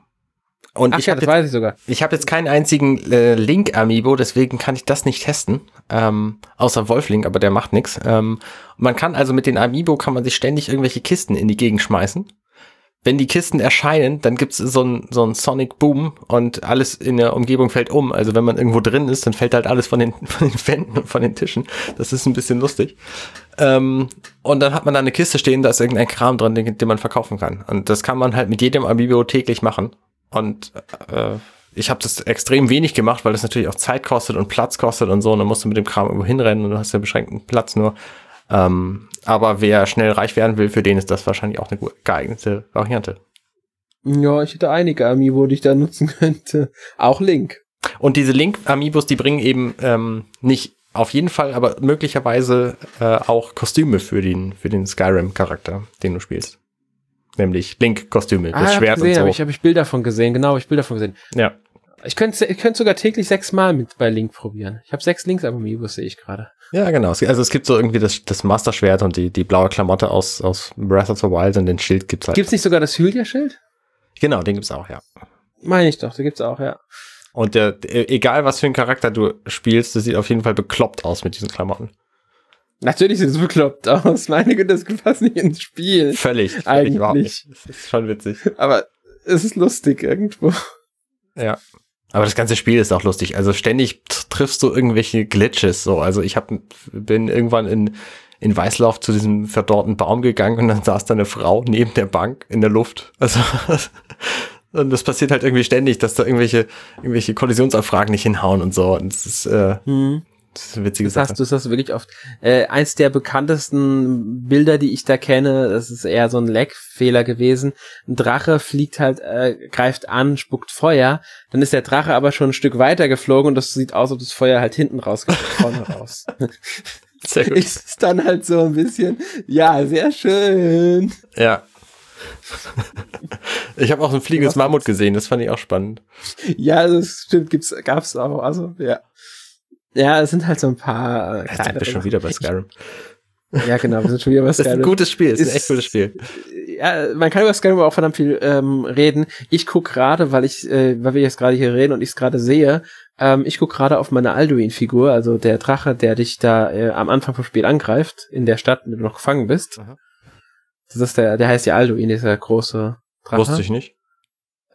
Und Ach ich ja, habe jetzt, ich, ich habe jetzt keinen einzigen äh, Link-Amiibo, deswegen kann ich das nicht testen. Ähm, außer Wolf-Link, aber der macht nichts. Ähm, man kann also mit den Amiibo kann man sich ständig irgendwelche Kisten in die Gegend schmeißen. Wenn die Kisten erscheinen, dann gibt's so ein so Sonic Boom und alles in der Umgebung fällt um. Also wenn man irgendwo drin ist, dann fällt halt alles von den, von den Wänden und von den Tischen. Das ist ein bisschen lustig. Ähm, und dann hat man da eine Kiste stehen, da ist irgendein Kram drin, den, den man verkaufen kann. Und das kann man halt mit jedem Amiibo täglich machen. Und äh, ich habe das extrem wenig gemacht, weil das natürlich auch Zeit kostet und Platz kostet und so. Und dann musst du mit dem Kram irgendwo hinrennen und du hast ja beschränkten Platz nur. Ähm, aber wer schnell reich werden will, für den ist das wahrscheinlich auch eine geeignete Variante. Ja, ich hätte einige Amiibo, die ich da nutzen könnte. Auch Link. Und diese Link-Amiibos, die bringen eben ähm, nicht auf jeden Fall, aber möglicherweise äh, auch Kostüme für den, für den Skyrim-Charakter, den du spielst. Nämlich Link-Kostüme, das ah, Schwert gesehen, und so. Hab ich habe ich Bilder von gesehen, genau, hab ich Bilder von gesehen. Ja. Ich könnte ich könnte sogar täglich sechsmal mit bei Link probieren. Ich habe sechs Links am Amiibos, sehe ich gerade. Ja, genau. Also es gibt so irgendwie das, das Master-Schwert und die, die blaue Klamotte aus, aus Breath of the Wild und den Schild gibt's halt. Gibt's nicht sogar das Hylia-Schild? Genau, den gibt's auch, ja. Meine ich doch, den gibt's auch, ja. Und der, der, egal was für einen Charakter du spielst, das sieht auf jeden Fall bekloppt aus mit diesen Klamotten. Natürlich sieht es bekloppt aus. Meine Güte, das passt nicht ins Spiel. Völlig. Eigentlich. Nicht. Das ist schon witzig. Aber es ist lustig irgendwo. Ja. Aber das ganze Spiel ist auch lustig. Also ständig triffst du irgendwelche Glitches. So, also ich hab, bin irgendwann in in Weißlauf zu diesem verdorrten Baum gegangen und dann saß da eine Frau neben der Bank in der Luft. Also und das passiert halt irgendwie ständig, dass da irgendwelche irgendwelche Kollisionsanfragen nicht hinhauen und so. Und das ist äh, hm. Das witzige das Sache. Hast, du hast wirklich oft. Äh, eins der bekanntesten Bilder, die ich da kenne, das ist eher so ein Leckfehler gewesen. Ein Drache fliegt halt, äh, greift an, spuckt Feuer. Dann ist der Drache aber schon ein Stück weiter geflogen und das sieht aus, ob das Feuer halt hinten rauskommt, vorne raus. Sehr gut. Ist dann halt so ein bisschen, ja, sehr schön. Ja. ich habe auch ein fliegendes Mammut gesehen, das fand ich auch spannend. Ja, das stimmt, gibt's, gab's auch, also, ja. Ja, es sind halt so ein paar. Äh, Jetzt sind wir schon wieder bei Skyrim. Ja, genau, wir sind schon wieder bei Skyrim. Das ist ein gutes Spiel, das ist, ein echt gutes Spiel. Ja, man kann über Skyrim auch verdammt viel ähm, reden. Ich guck gerade, weil ich, äh, weil wir jetzt gerade hier reden und ich es gerade sehe, ähm, ich guck gerade auf meine Alduin-Figur, also der Drache, der dich da äh, am Anfang vom Spiel angreift, in der Stadt, in der du noch gefangen bist. Aha. Das ist der, der heißt ja Alduin, dieser große Drache. Wusste ich nicht.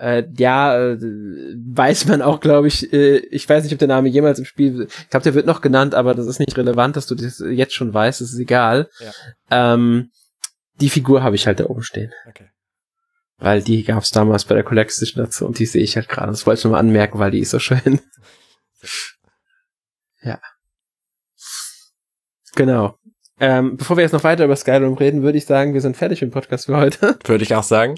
Äh, ja, äh, weiß man auch, glaube ich. Äh, ich weiß nicht, ob der Name jemals im Spiel. Ich glaube, der wird noch genannt, aber das ist nicht relevant, dass du das jetzt schon weißt. Das ist egal. Ja. Ähm, die Figur habe ich halt da oben stehen. Okay. Weil die gab es damals bei der Collection dazu und die sehe ich halt gerade. Das wollte ich nur mal anmerken, weil die ist so schön. ja. Genau. Ähm, bevor wir jetzt noch weiter über Skyrim reden, würde ich sagen, wir sind fertig mit dem Podcast für heute. Würde ich auch sagen.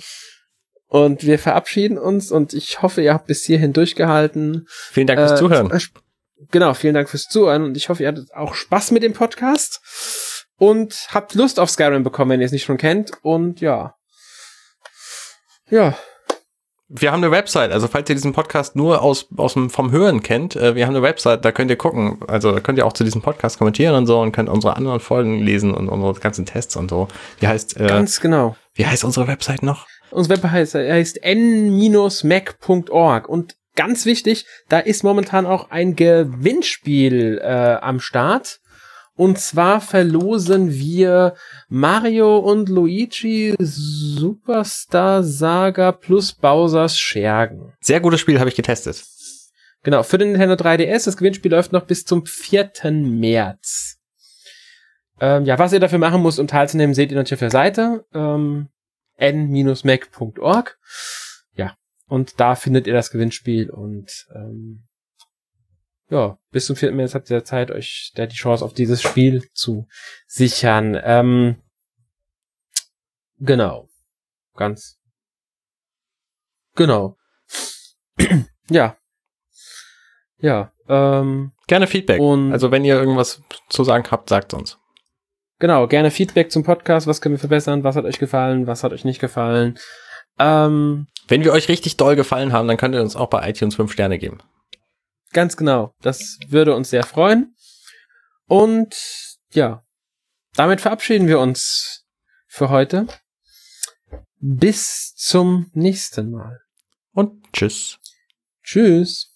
Und wir verabschieden uns und ich hoffe, ihr habt bis hierhin durchgehalten. Vielen Dank fürs äh, Zuhören. genau, vielen Dank fürs Zuhören und ich hoffe, ihr hattet auch Spaß mit dem Podcast und habt Lust auf Skyrim bekommen, wenn ihr es nicht schon kennt. Und ja. Ja. Wir haben eine Website, also falls ihr diesen Podcast nur aus, aus dem, vom Hören kennt, äh, wir haben eine Website, da könnt ihr gucken, also da könnt ihr auch zu diesem Podcast kommentieren und so und könnt unsere anderen Folgen lesen und unsere ganzen Tests und so. Wie heißt, äh, Ganz genau. Wie heißt unsere Website noch? Unsere Website heißt, heißt n-mac.org und ganz wichtig, da ist momentan auch ein Gewinnspiel äh, am Start. Und zwar verlosen wir Mario und Luigi Superstar Saga plus Bowser's Schergen. Sehr gutes Spiel, habe ich getestet. Genau, für den Nintendo 3DS. Das Gewinnspiel läuft noch bis zum 4. März. Ähm, ja, was ihr dafür machen müsst, um teilzunehmen, seht ihr natürlich auf der Seite. Ähm, n-mac.org. Ja, und da findet ihr das Gewinnspiel und ähm, ja, bis zum 4. März habt ihr Zeit, euch da die Chance auf dieses Spiel zu sichern. Ähm, genau. Ganz. Genau. ja. Ja. Ähm, gerne Feedback. Und also wenn ihr irgendwas zu sagen habt, sagt uns. Genau, gerne Feedback zum Podcast. Was können wir verbessern? Was hat euch gefallen? Was hat euch nicht gefallen? Ähm, wenn wir euch richtig doll gefallen haben, dann könnt ihr uns auch bei iTunes 5 Sterne geben. Ganz genau. Das würde uns sehr freuen. Und ja, damit verabschieden wir uns für heute. Bis zum nächsten Mal. Und tschüss. Tschüss.